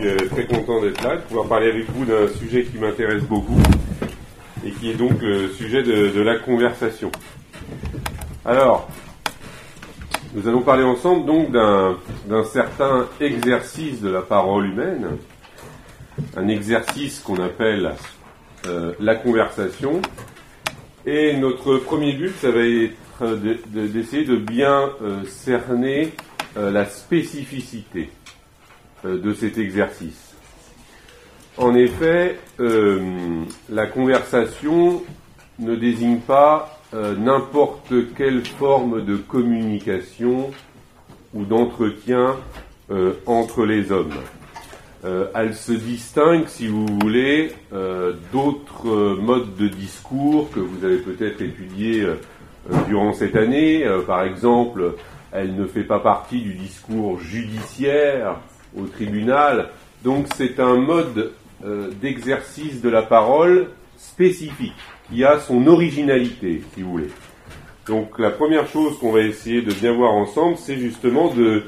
suis euh, très content d'être là, de pouvoir parler avec vous d'un sujet qui m'intéresse beaucoup et qui est donc le sujet de, la conversation. Alors, nous allons parler ensemble donc d'un certain exercice de la parole humaine, un exercice qu'on appelle euh, la conversation. Et notre premier but, ça va être d'essayer de, bien euh, cerner la spécificité de cet exercice. En effet, euh, la conversation ne désigne pas euh, n'importe quelle forme de communication ou d'entretien entre les hommes. elle se distingue, si vous voulez, d'autres modes de discours que vous avez peut-être étudiés durant cette année. par exemple, elle ne fait pas partie du discours judiciaire au tribunal. Donc c'est un mode euh, d'exercice de la parole spécifique, qui a son originalité, si vous voulez. Donc la première chose qu'on va essayer de bien voir ensemble, c'est justement de,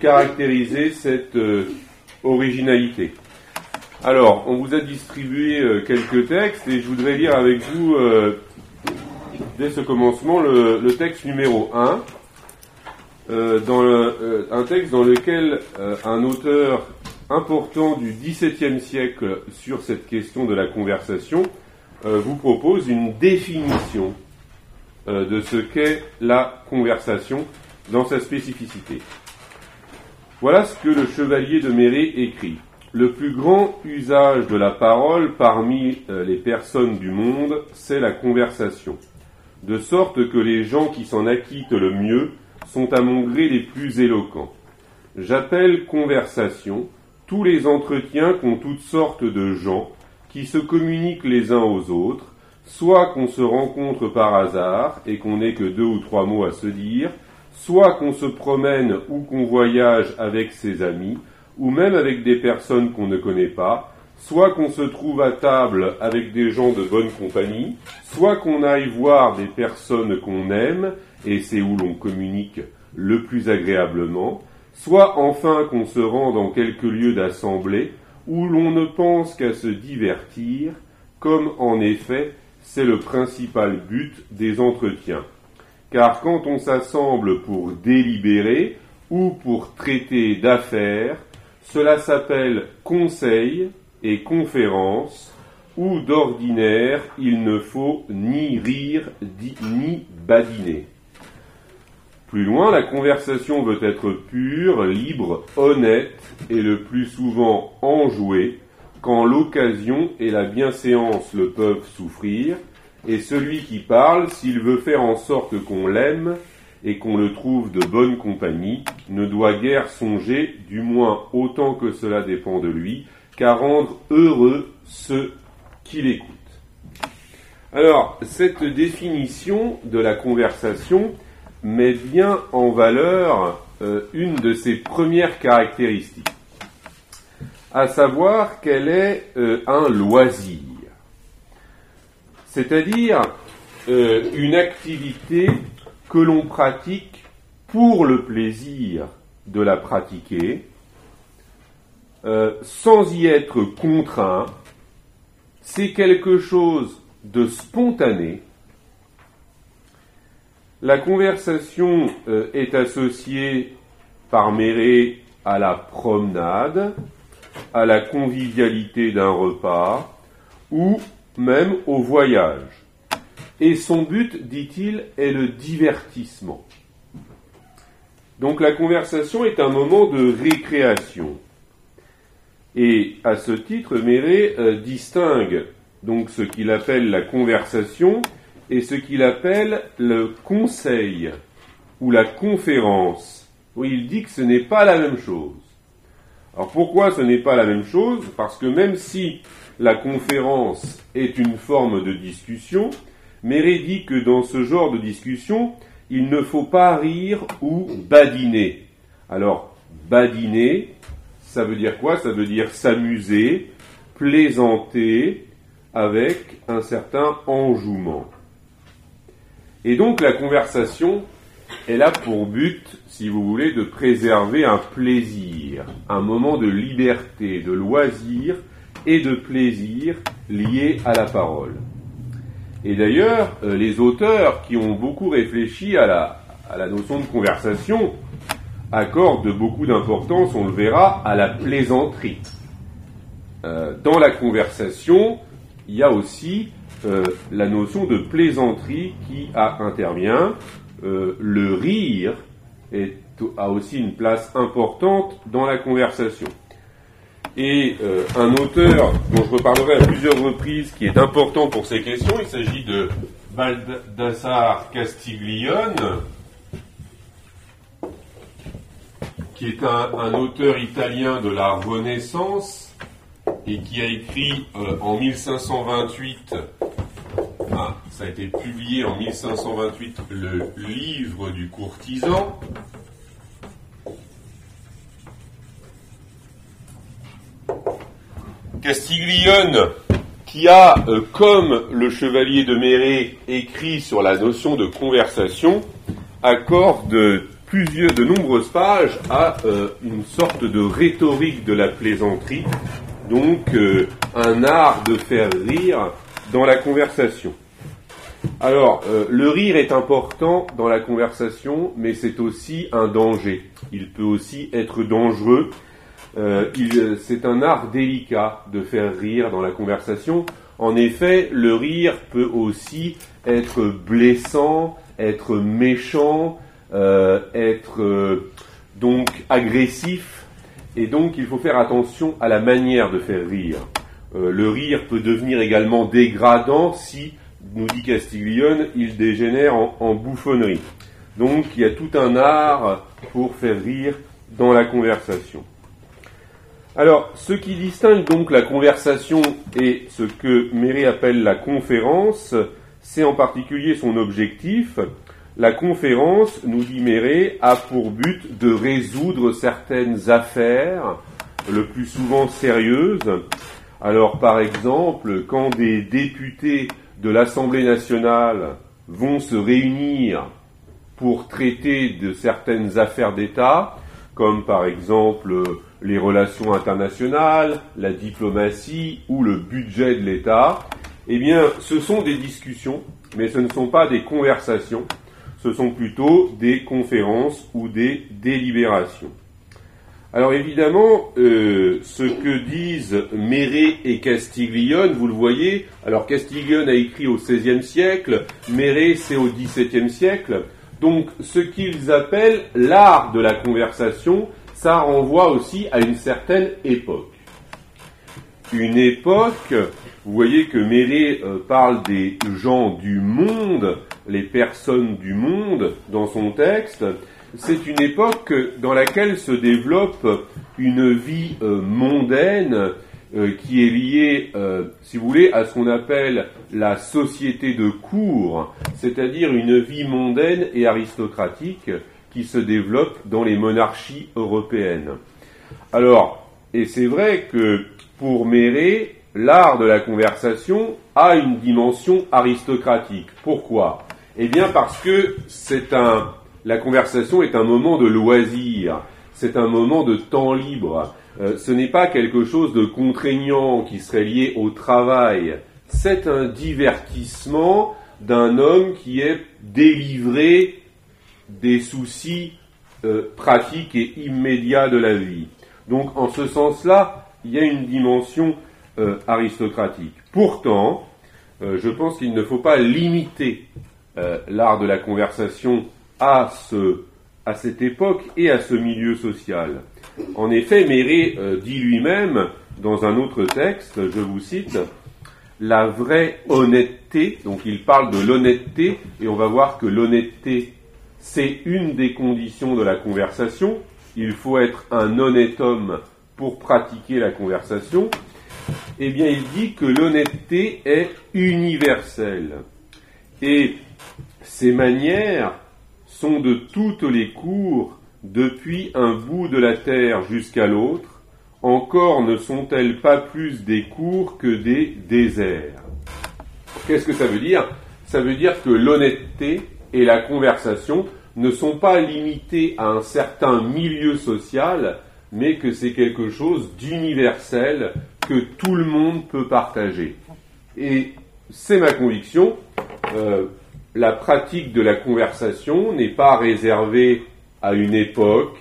caractériser cette euh, originalité. Alors, on vous a distribué euh, quelques textes et je voudrais lire avec vous, dès ce commencement, le, le texte numéro 1 euh, dans euh, un texte dans lequel euh, un auteur important du XVIIe siècle sur cette question de la conversation vous propose une définition de ce qu'est la conversation dans sa spécificité. Voilà ce que le chevalier de Méré écrit. Le plus grand usage de la parole parmi les personnes du monde, c'est la conversation. De sorte que les gens qui s'en acquittent le mieux sont à mon gré les plus éloquents. J'appelle conversation tous les entretiens qu'ont toutes sortes de gens qui se communiquent les uns aux autres, soit qu'on se rencontre par hasard et qu'on n'ait que deux ou trois mots à se dire, soit qu'on se promène ou qu'on voyage avec ses amis, ou même avec des personnes qu'on ne connaît pas, soit qu'on se trouve à table avec des gens de bonne compagnie, soit qu'on aille voir des personnes qu'on aime, et c'est où l'on communique le plus agréablement, soit enfin qu'on se rend dans quelques lieux d'assemblée où l'on ne pense qu'à se divertir, comme en effet c'est le principal but des entretiens. Car quand on s'assemble pour délibérer ou pour traiter d'affaires, cela s'appelle conseil et conférence, où d'ordinaire il ne faut ni rire ni badiner. Plus loin, la conversation veut être pure, libre, honnête et le plus souvent enjouée, quand l'occasion et la bienséance le peuvent souffrir, et celui qui parle, s'il veut faire en sorte qu'on l'aime et qu'on le trouve de bonne compagnie, ne doit guère songer, du moins autant que cela dépend de lui, qu'à rendre heureux ceux qui l'écoutent. Alors, cette définition de la conversation, met bien en valeur euh, une de ses premières caractéristiques, à savoir qu'elle est euh, un loisir, c'est-à-dire euh, une activité que l'on pratique pour le plaisir de la pratiquer, sans y être contraint, c'est quelque chose de spontané, la conversation euh, est associée par Méré à la promenade, à la convivialité d'un repas ou même au voyage. Et son but, dit-il, est le divertissement. Donc la conversation est un moment de récréation. Et à ce titre, Méré euh, distingue donc ce qu'il appelle la conversation et ce qu'il appelle le conseil ou la conférence, où il dit que ce n'est pas la même chose. Alors pourquoi ce n'est pas la même chose? Parce que même si la conférence est une forme de discussion, Méré dit que dans ce genre de discussion, il ne faut pas rire ou badiner. Alors, badiner, ça veut dire quoi? Ça veut dire s'amuser, plaisanter avec un certain enjouement. Et donc la conversation elle a pour but, si vous voulez, de préserver un plaisir, un moment de liberté, de loisir et de plaisir lié à la parole. Et d'ailleurs, euh, les auteurs qui ont beaucoup réfléchi à la, notion de conversation accordent beaucoup d'importance, on le verra, à la plaisanterie. Euh, dans la conversation, il y a aussi euh, la notion de plaisanterie qui intervient. le rire a aussi une place importante dans la conversation. Et euh, un auteur dont je reparlerai à plusieurs reprises, qui est important pour ces questions, il s'agit de Baldassar Castiglione, qui est un, auteur italien de la Renaissance et qui a écrit euh, en 1528, ah, ça a été publié en 1528, le livre du courtisan. Castiglione, qui a, euh, comme le chevalier de Méré, écrit sur la notion de conversation, accorde plusieurs, de nombreuses pages à euh, une sorte de rhétorique de la plaisanterie, donc euh, un art de faire rire dans la conversation. Alors, le rire est important dans la conversation, mais c'est aussi un danger. Il peut aussi être dangereux euh, c'est un art délicat de faire rire dans la conversation. En effet, le rire peut aussi être blessant, être méchant, euh, être euh, donc agressif, et donc il faut faire attention à la manière de faire rire. le rire peut devenir également dégradant si, nous dit Castiglione, il dégénère en bouffonnerie. Donc il y a tout un art pour faire rire dans la conversation. Alors, ce qui distingue donc la conversation et ce que Méré appelle la conférence, c'est en particulier son objectif. La conférence, nous dit a pour but de résoudre certaines affaires, le plus souvent sérieuses. Alors, par exemple, quand des députés de l'Assemblée nationale vont se réunir pour traiter de certaines affaires d'État, comme par exemple les relations internationales, la diplomatie ou le budget de l'État, eh bien, ce sont des discussions, mais ce ne sont pas des conversations, ce sont plutôt des conférences ou des délibérations. Alors évidemment, euh, ce que disent Méré et Castiglione, vous le voyez, alors Castiglione a écrit au XVIe siècle, Méré c'est au XVIIe siècle, donc ce qu'ils appellent l'art de la conversation, ça renvoie aussi à une certaine époque. Une époque, vous voyez que Méré euh, parle des gens du monde, les personnes du monde dans son texte, c'est une époque dans laquelle se développe une vie euh, mondaine euh, qui est liée, si vous voulez, à ce qu'on appelle la société de cour, c'est-à-dire une vie mondaine et aristocratique qui se développe dans les monarchies européennes. Alors, et c'est vrai que pour Méré, l'art de la conversation a une dimension aristocratique. Pourquoi? Eh bien parce que c'est un, la conversation est un moment de loisir, c'est un moment de temps libre. Euh, ce n'est pas quelque chose de contraignant qui serait lié au travail. C'est un divertissement d'un homme qui est délivré des soucis euh, pratiques et immédiats de la vie. Donc en ce sens-là, il y a une dimension euh, aristocratique. Pourtant, je pense qu'il ne faut pas limiter l'art de la conversation à, ce, à cette époque et à ce milieu social. En effet, Méré dit lui-même dans un autre texte, je vous cite, la vraie honnêteté, donc il parle de l'honnêteté, et on va voir que l'honnêteté c'est une des conditions de la conversation. Il faut être un honnête homme pour pratiquer la conversation. Eh bien, il dit que l'honnêteté est universelle. Et ces manières sont de toutes les cours, depuis un bout de la terre jusqu'à l'autre, encore ne sont-elles pas plus des cours que des déserts. Qu'est-ce que ça veut dire? Ça veut dire que l'honnêteté et la conversation ne sont pas limités à un certain milieu social, mais que c'est quelque chose d'universel que tout le monde peut partager. Et c'est ma conviction, euh, la pratique de la conversation n'est pas réservée à une époque,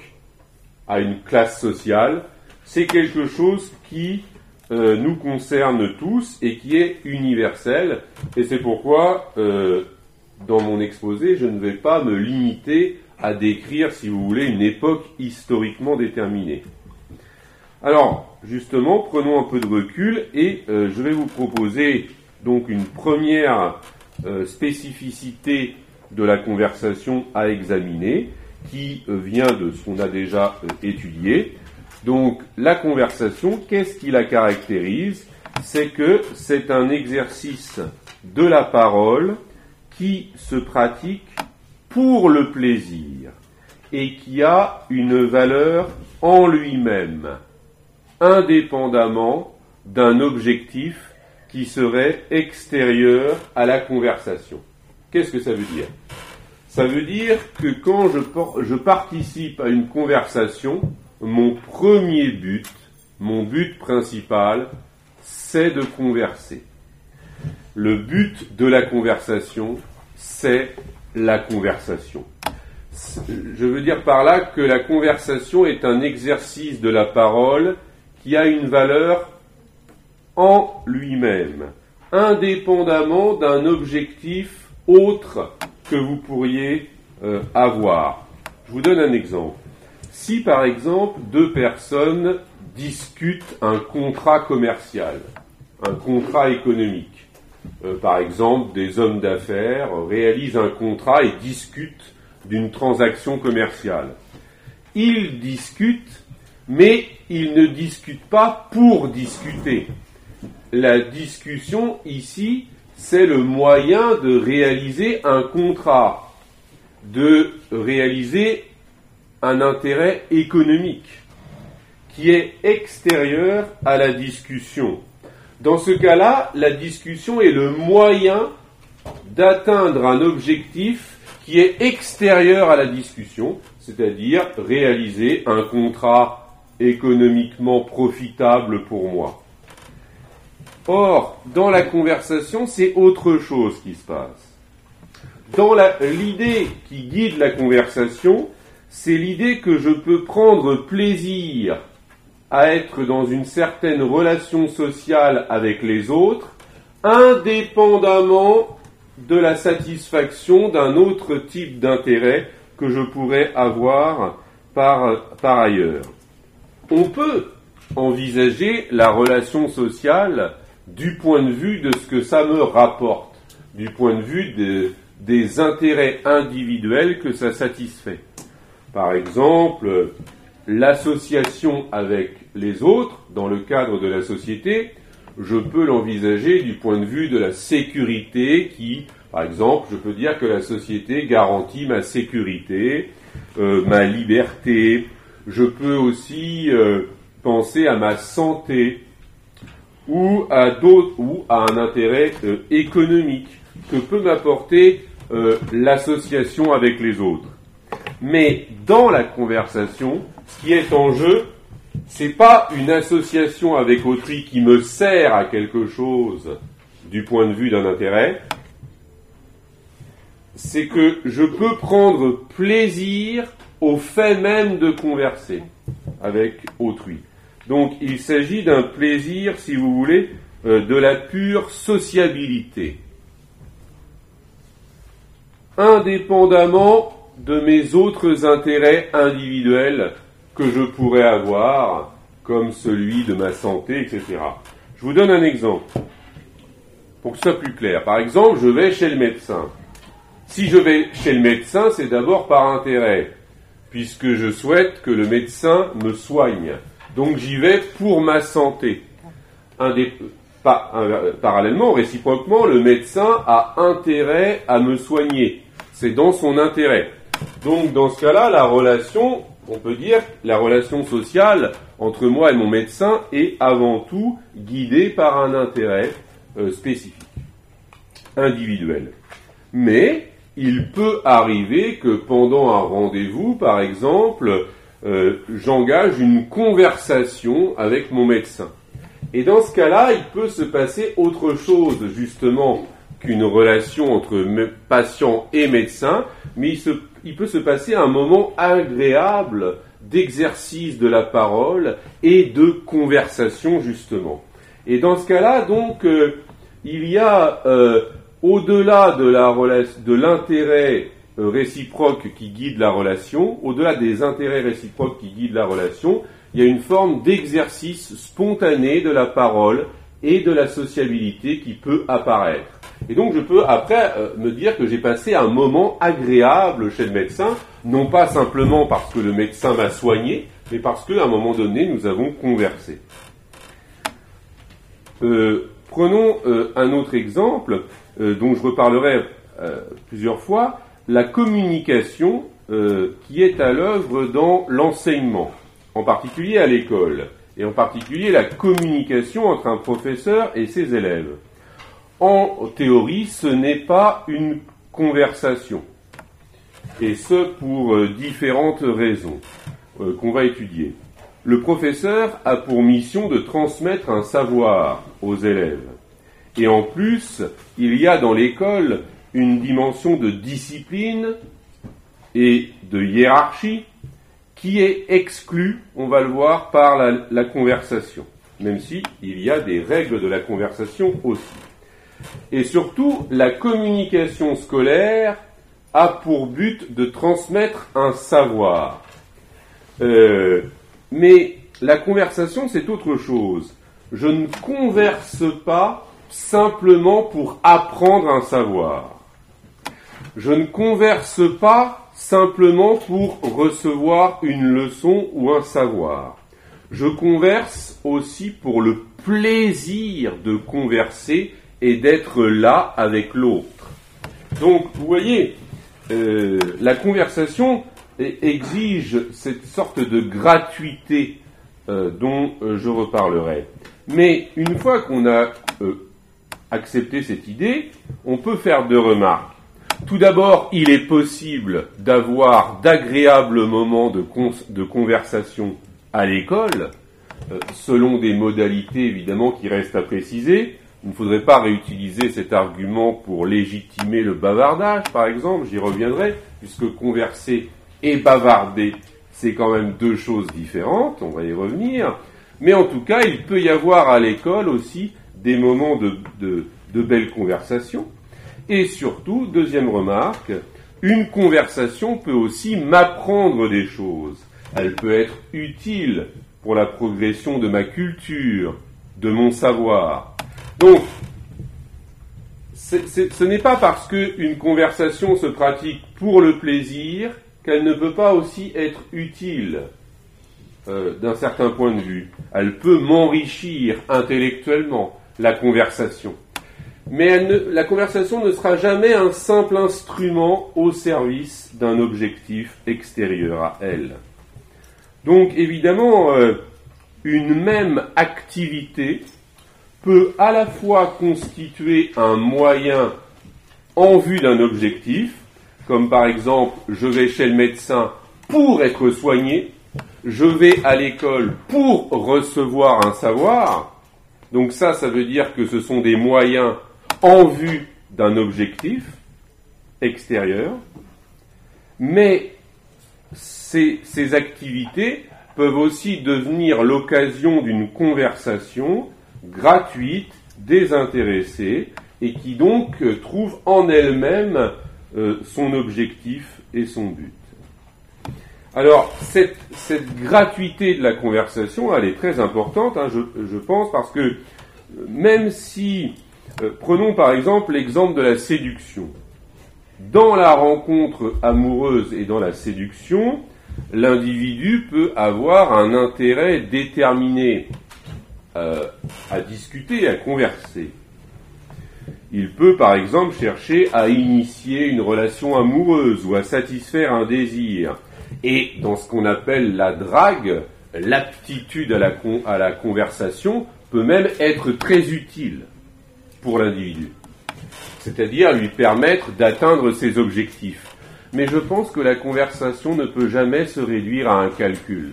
à une classe sociale, c'est quelque chose qui euh, nous concerne tous et qui est universel. Et c'est pourquoi, euh, dans mon exposé, je ne vais pas me limiter à décrire, si vous voulez, une époque historiquement déterminée. Alors, justement, prenons un peu de recul et euh, je vais vous proposer donc une première spécificité de la conversation à examiner qui vient de ce qu'on a déjà étudié. Donc la conversation, qu'est-ce qui la caractérise? C'est que c'est un exercice de la parole qui se pratique pour le plaisir et qui a une valeur en lui-même, indépendamment d'un objectif qui serait extérieur à la conversation. Qu'est-ce que ça veut dire? Ça veut dire que quand je, je participe à une conversation, mon premier but, mon but principal, c'est de converser. Le but de la conversation, c'est la conversation. Je veux dire par là que la conversation est un exercice de la parole qui a une valeur en lui-même, indépendamment d'un objectif autre que vous pourriez euh, avoir. Je vous donne un exemple. Si par exemple deux personnes discutent un contrat commercial, un contrat économique, euh, par exemple des hommes d'affaires réalisent un contrat et discutent d'une transaction commerciale, ils discutent, mais ils ne discutent pas pour discuter. La discussion ici, c'est le moyen de réaliser un contrat, de réaliser un intérêt économique qui est extérieur à la discussion. Dans ce cas-là, la discussion est le moyen d'atteindre un objectif qui est extérieur à la discussion, c'est-à-dire réaliser un contrat économiquement profitable pour moi. Or, dans la conversation, c'est autre chose qui se passe. Dans l'idée qui guide la conversation, c'est l'idée que je peux prendre plaisir à être dans une certaine relation sociale avec les autres, indépendamment de la satisfaction d'un autre type d'intérêt que je pourrais avoir par, par ailleurs. On peut envisager la relation sociale du point de vue de ce que ça me rapporte, du point de vue des intérêts individuels que ça satisfait. Par exemple, l'association avec les autres dans le cadre de la société, je peux l'envisager du point de vue de la sécurité qui, par exemple, je peux dire que la société garantit ma sécurité, euh, ma liberté. Je peux aussi euh, penser à ma santé ou à un intérêt euh, économique que peut m'apporter l'association avec les autres. Mais dans la conversation, ce qui est en jeu, c'est pas une association avec autrui qui me sert à quelque chose du point de vue d'un intérêt, c'est que je peux prendre plaisir au fait même de converser avec autrui. Donc il s'agit d'un plaisir, si vous voulez, euh, de la pure sociabilité. Indépendamment de mes autres intérêts individuels que je pourrais avoir, comme celui de ma santé, etc. Je vous donne un exemple, pour que ce soit plus clair. Par exemple, je vais chez le médecin. Si je vais chez le médecin, c'est d'abord par intérêt, puisque je souhaite que le médecin me soigne. Donc j'y vais pour ma santé. parallèlement, réciproquement, le médecin a intérêt à me soigner. C'est dans son intérêt. Donc dans ce cas-là, la relation, on peut dire, la relation sociale entre moi et mon médecin est avant tout guidée par un intérêt euh, spécifique, individuel. Mais il peut arriver que pendant un rendez-vous, par exemple, euh, j'engage une conversation avec mon médecin. Et dans ce cas-là, il peut se passer autre chose, justement, qu'une relation entre patient et médecin, mais il, peut se passer un moment agréable d'exercice de la parole et de conversation, justement. Et dans ce cas-là, donc, euh, il y a, euh, au-delà de, l'intérêt réciproque qui guide la relation, au-delà des intérêts réciproques qui guident la relation, il y a une forme d'exercice spontané de la parole et de la sociabilité qui peut apparaître. Et donc je peux après me dire que j'ai passé un moment agréable chez le médecin, non pas simplement parce que le médecin m'a soigné, mais parce qu'à un moment donné, nous avons conversé. Euh, prenons euh, un autre exemple euh, dont je reparlerai plusieurs fois, la communication qui est à l'œuvre dans l'enseignement, en particulier à l'école, et en particulier la communication entre un professeur et ses élèves. En théorie, ce n'est pas une conversation, et ce pour différentes raisons qu'on va étudier. Le professeur a pour mission de transmettre un savoir aux élèves. Et en plus, il y a dans l'école une dimension de discipline et de hiérarchie qui est exclue, on va le voir, par la, conversation, même si il y a des règles de la conversation aussi. Et surtout, la communication scolaire a pour but de transmettre un savoir. Euh, mais la conversation, c'est autre chose. Je ne converse pas simplement pour apprendre un savoir. Je ne converse pas simplement pour recevoir une leçon ou un savoir. Je converse aussi pour le plaisir de converser et d'être là avec l'autre. Donc, vous voyez, euh, la conversation, exige cette sorte de gratuité euh, dont euh, je reparlerai. Mais une fois qu'on a accepté cette idée, on peut faire deux remarques. Tout d'abord, il est possible d'avoir d'agréables moments de, de, conversation à l'école, selon des modalités évidemment qui restent à préciser. Il ne faudrait pas réutiliser cet argument pour légitimer le bavardage, par exemple, j'y reviendrai, puisque converser et bavarder, c'est quand même deux choses différentes, on va y revenir. Mais en tout cas, il peut y avoir à l'école aussi des moments de, de, belles conversations. Et surtout, deuxième remarque, une conversation peut aussi m'apprendre des choses. Elle peut être utile pour la progression de ma culture, de mon savoir. Donc, ce n'est pas parce qu'une conversation se pratique pour le plaisir qu'elle ne peut pas aussi être utile euh, d'un certain point de vue. Elle peut m'enrichir intellectuellement, la conversation. Mais la conversation ne sera jamais un simple instrument au service d'un objectif extérieur à elle. Donc évidemment, euh, une même activité peut à la fois constituer un moyen en vue d'un objectif, comme par exemple je vais chez le médecin pour être soigné, je vais à l'école pour recevoir un savoir. Donc ça, ça veut dire que ce sont des moyens en vue d'un objectif extérieur, mais ces, activités peuvent aussi devenir l'occasion d'une conversation gratuite, désintéressée, et qui donc trouve en elle-même euh, son objectif et son but. Alors, cette, gratuité de la conversation, elle est très importante, hein, je, pense, parce que euh, même si, euh, prenons par exemple l'exemple de la séduction. Dans la rencontre amoureuse et dans la séduction, l'individu peut avoir un intérêt déterminé à discuter, à converser. Il peut par exemple chercher à initier une relation amoureuse ou à satisfaire un désir. Et dans ce qu'on appelle la drague, l'aptitude à la, à la conversation peut même être très utile l'individu. c'est-à-dire lui permettre d'atteindre ses objectifs. Mais je pense que la conversation ne peut jamais se réduire à un calcul.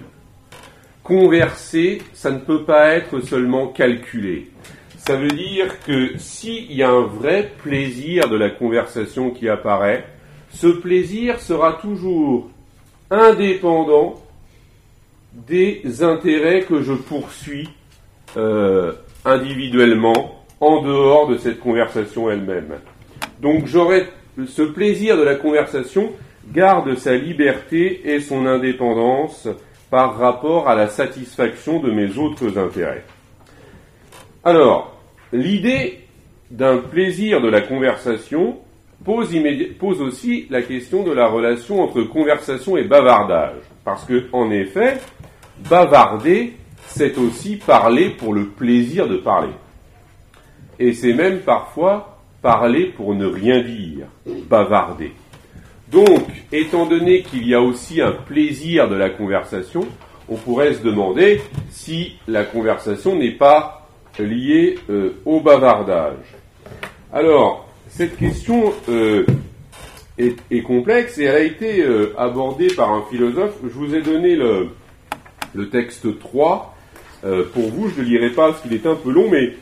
Converser, ça ne peut pas être seulement calculer. Ça veut dire que s'il y a un vrai plaisir de la conversation qui apparaît, ce plaisir sera toujours indépendant des intérêts que je poursuis euh, individuellement en dehors de cette conversation elle-même. Donc ce plaisir de la conversation garde sa liberté et son indépendance par rapport à la satisfaction de mes autres intérêts. Alors, l'idée d'un plaisir de la conversation pose, pose, aussi la question de la relation entre conversation et bavardage. Parce que, en effet, bavarder, c'est aussi parler pour le plaisir de parler. Et c'est même parfois parler pour ne rien dire, bavarder. Donc, étant donné qu'il y a aussi un plaisir de la conversation, on pourrait se demander si la conversation n'est pas liée euh, au bavardage. Alors, cette question euh, est, complexe et elle a été euh, abordée par un philosophe. Je vous ai donné le, le texte 3 pour vous, je ne le lirai pas parce qu'il est un peu long, mais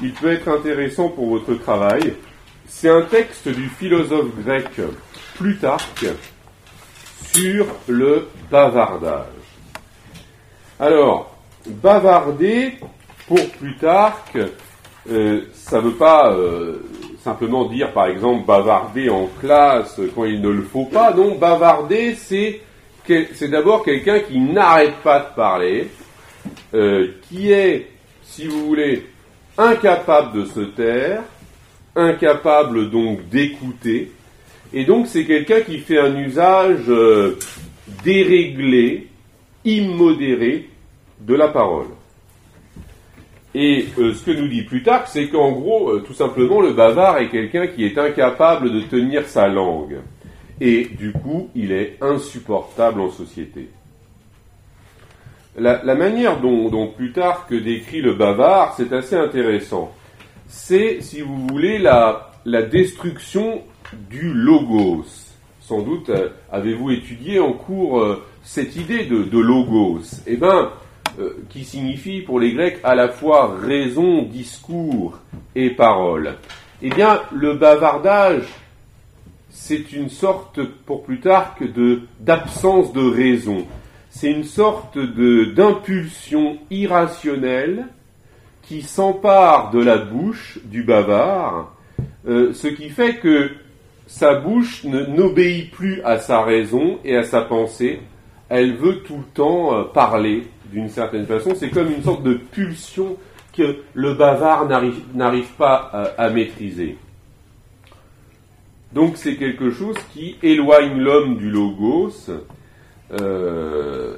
il peut être intéressant pour votre travail. C'est un texte du philosophe grec Plutarque sur le bavardage. Alors, bavarder, pour Plutarque, euh, ça ne veut pas euh, simplement dire, par exemple, bavarder en classe quand il ne le faut pas. Non, bavarder, c'est, d'abord quelqu'un qui n'arrête pas de parler, euh, qui est, si vous voulez, incapable de se taire, incapable donc d'écouter, et donc c'est quelqu'un qui fait un usage euh, déréglé, immodéré de la parole. Et euh, ce que nous dit Plutarque, c'est qu'en gros, euh, tout simplement, le bavard est quelqu'un qui est incapable de tenir sa langue. Et du coup, il est insupportable en société. La, manière dont, dont, Plutarque décrit le bavard, c'est assez intéressant. C'est, si vous voulez, la, destruction du logos. Sans doute euh, avez-vous étudié en cours euh, cette idée de, logos. Eh bien, euh, qui signifie pour les Grecs à la fois raison, discours et parole. Eh bien, le bavardage, c'est une sorte, pour Plutarque, d'absence de raison. C'est une sorte d'impulsion irrationnelle qui s'empare de la bouche du bavard, ce qui fait que sa bouche n'obéit plus à sa raison et à sa pensée. Elle veut tout le temps euh, parler d'une certaine façon. C'est comme une sorte de pulsion que le bavard n'arrive pas à, maîtriser. Donc c'est quelque chose qui éloigne l'homme du logos. Euh,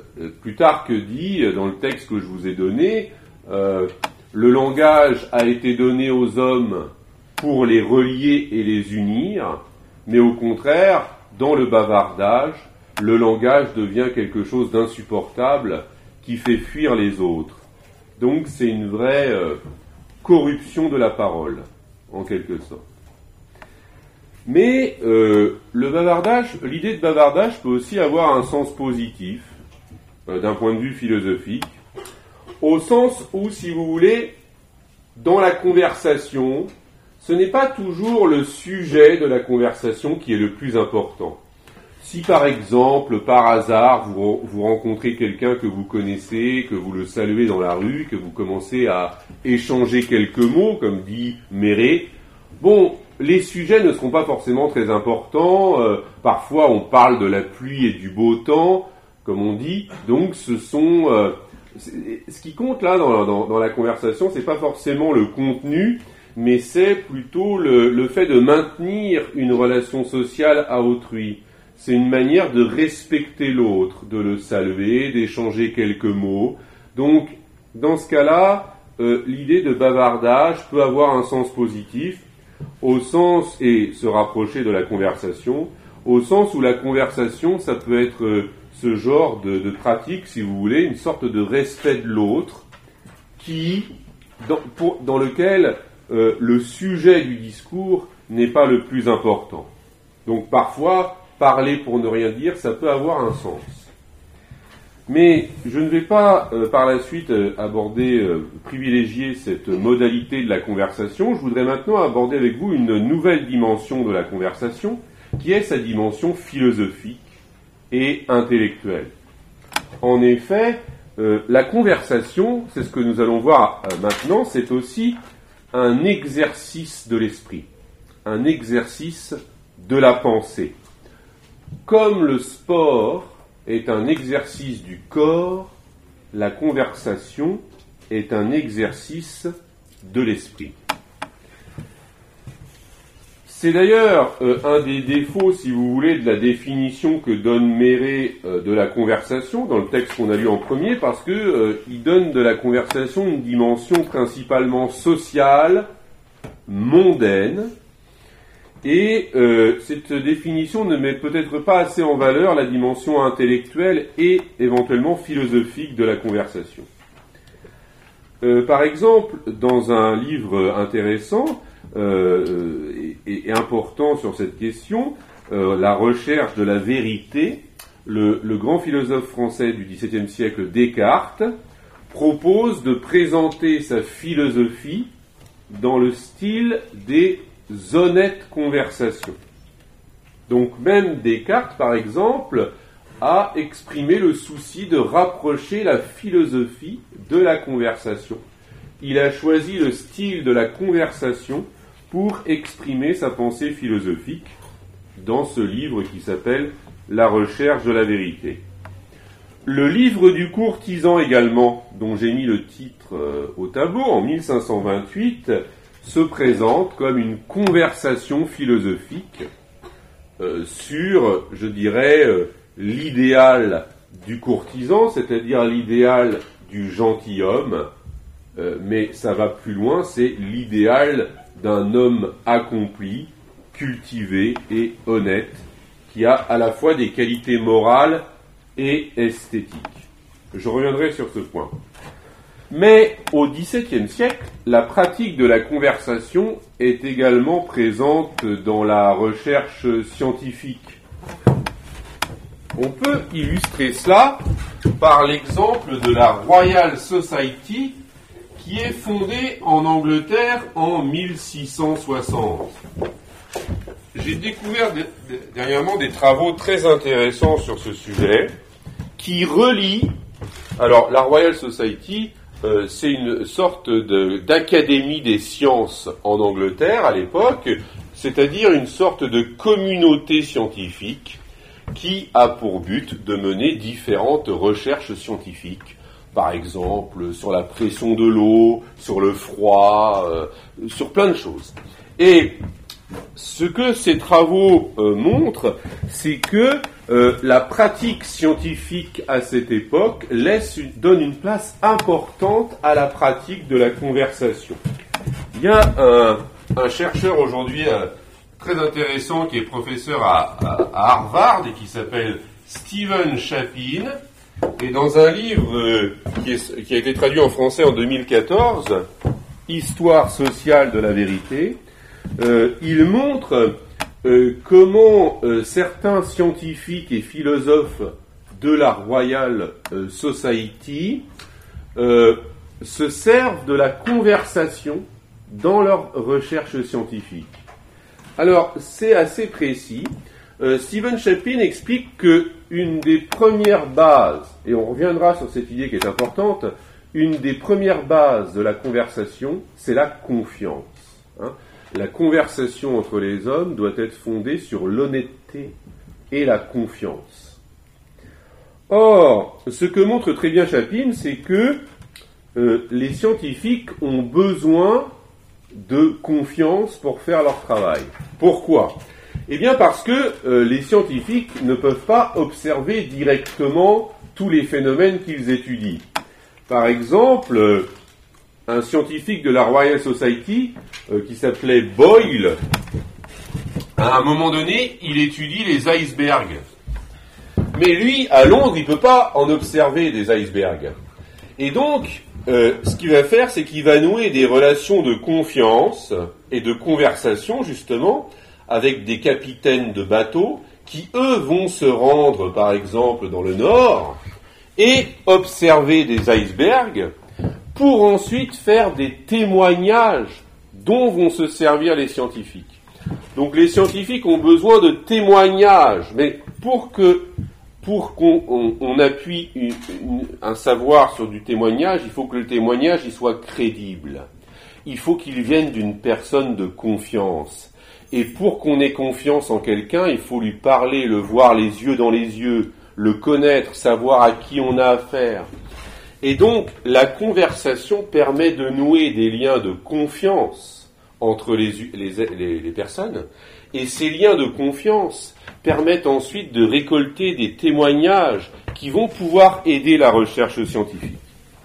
que dit dans le texte que je vous ai donné, euh, le langage a été donné aux hommes pour les relier et les unir, mais au contraire, dans le bavardage, le langage devient quelque chose d'insupportable qui fait fuir les autres. Donc c'est une vraie euh, corruption de la parole, en quelque sorte. Mais euh, le bavardage, l'idée de bavardage peut aussi avoir un sens positif, euh, d'un point de vue philosophique, au sens où, si vous voulez, dans la conversation, ce n'est pas toujours le sujet de la conversation qui est le plus important. Si par exemple, par hasard, vous, vous rencontrez quelqu'un que vous connaissez, que vous le saluez dans la rue, que vous commencez à échanger quelques mots, comme dit Méré, bon, les sujets ne seront pas forcément très importants. Euh, parfois, on parle de la pluie et du beau temps, comme on dit. Donc, ce sont euh, ce qui compte là dans, la conversation, c'est pas forcément le contenu, mais c'est plutôt le, fait de maintenir une relation sociale à autrui. C'est une manière de respecter l'autre, de le saluer, d'échanger quelques mots. Donc, dans ce cas-là, euh, l'idée de bavardage peut avoir un sens positif, au sens, et se rapprocher de la conversation, au sens où la conversation, ça peut être euh, ce genre de, pratique, si vous voulez, une sorte de respect de l'autre, qui, dans, lequel le sujet du discours n'est pas le plus important. Donc parfois, parler pour ne rien dire, ça peut avoir un sens. Mais je ne vais pas euh, par la suite euh, aborder, euh, privilégier cette modalité de la conversation. Je voudrais maintenant aborder avec vous une nouvelle dimension de la conversation, qui est sa dimension philosophique et intellectuelle. En effet, la conversation, c'est ce que nous allons voir maintenant, c'est aussi un exercice de l'esprit, un exercice de la pensée. Comme le sport est un exercice du corps, la conversation est un exercice de l'esprit. C'est d'ailleurs euh, un des défauts, si vous voulez, de la définition que donne Méré euh, de la conversation dans le texte qu'on a lu en premier, parce qu'il euh, donne de la conversation une dimension principalement sociale, mondaine, et euh, cette définition ne met peut-être pas assez en valeur la dimension intellectuelle et éventuellement philosophique de la conversation. Euh, par exemple, dans un livre intéressant euh, et, important sur cette question, La recherche de la vérité, le, le grand philosophe français du XVIIe siècle Descartes propose de présenter sa philosophie dans le style des honnêtes conversations. Donc même Descartes, par exemple, a exprimé le souci de rapprocher la philosophie de la conversation. Il a choisi le style de la conversation pour exprimer sa pensée philosophique dans ce livre qui s'appelle La recherche de la vérité. Le livre du courtisan également, dont j'ai mis le titre euh, au tableau en 1528, se présente comme une conversation philosophique euh, sur, je dirais, euh, l'idéal du courtisan, c'est-à-dire l'idéal du gentilhomme, euh, mais ça va plus loin, c'est l'idéal d'un homme accompli, cultivé et honnête, qui a à la fois des qualités morales et esthétiques. Je reviendrai sur ce point. Mais au XVIIe siècle, la pratique de la conversation est également présente dans la recherche scientifique. On peut illustrer cela par l'exemple de la Royal Society qui est fondée en Angleterre en 1660. J'ai découvert dernièrement des travaux très intéressants sur ce sujet qui relient alors la Royal Society euh, c'est une sorte d'académie des sciences en Angleterre à l'époque, c'est-à-dire une sorte de communauté scientifique qui a pour but de mener différentes recherches scientifiques. Par exemple, sur la pression de l'eau, sur le froid, euh, sur plein de choses. Et ce que ces travaux euh, montrent, c'est que euh, la pratique scientifique à cette époque laisse donne une place importante à la pratique de la conversation. Il y a un, chercheur aujourd'hui euh, très intéressant qui est professeur à, Harvard et qui s'appelle Stephen Chapin. Et dans un livre qui, qui a été traduit en français en 2014, Histoire sociale de la vérité, euh, il montre euh, comment euh, certains scientifiques et philosophes de la Royal Society se servent de la conversation dans leurs recherches scientifiques. Alors, c'est assez précis. Stephen Chapin explique que une des premières bases, et on reviendra sur cette idée qui est importante, une des premières bases de la conversation, c'est la confiance. Hein la conversation entre les hommes doit être fondée sur l'honnêteté et la confiance. Or, ce que montre très bien Chapin, c'est que euh, les scientifiques ont besoin de confiance pour faire leur travail. Pourquoi? Eh bien parce que euh, les scientifiques ne peuvent pas observer directement tous les phénomènes qu'ils étudient. Par exemple, un scientifique de la Royal Society euh, qui s'appelait Boyle. À un moment donné, il étudie les icebergs. Mais lui, à Londres, il ne peut pas en observer des icebergs. Et donc, euh, ce qu'il va faire, c'est qu'il va nouer des relations de confiance et de conversation, justement, avec des capitaines de bateaux qui, eux, vont se rendre, par exemple, dans le nord et observer des icebergs pour ensuite faire des témoignages dont vont se servir les scientifiques. Donc les scientifiques ont besoin de témoignages, mais pour que pour qu'on appuie un savoir sur du témoignage, il faut que le témoignage soit crédible. Il faut qu'il vienne d'une personne de confiance. Et pour qu'on ait confiance en quelqu'un, il faut lui parler, le voir les yeux dans les yeux, le connaître, savoir à qui on a affaire. Et donc, la conversation permet de nouer des liens de confiance entre les, les, les personnes. Et ces liens de confiance permettent ensuite de récolter des témoignages qui vont pouvoir aider la recherche scientifique.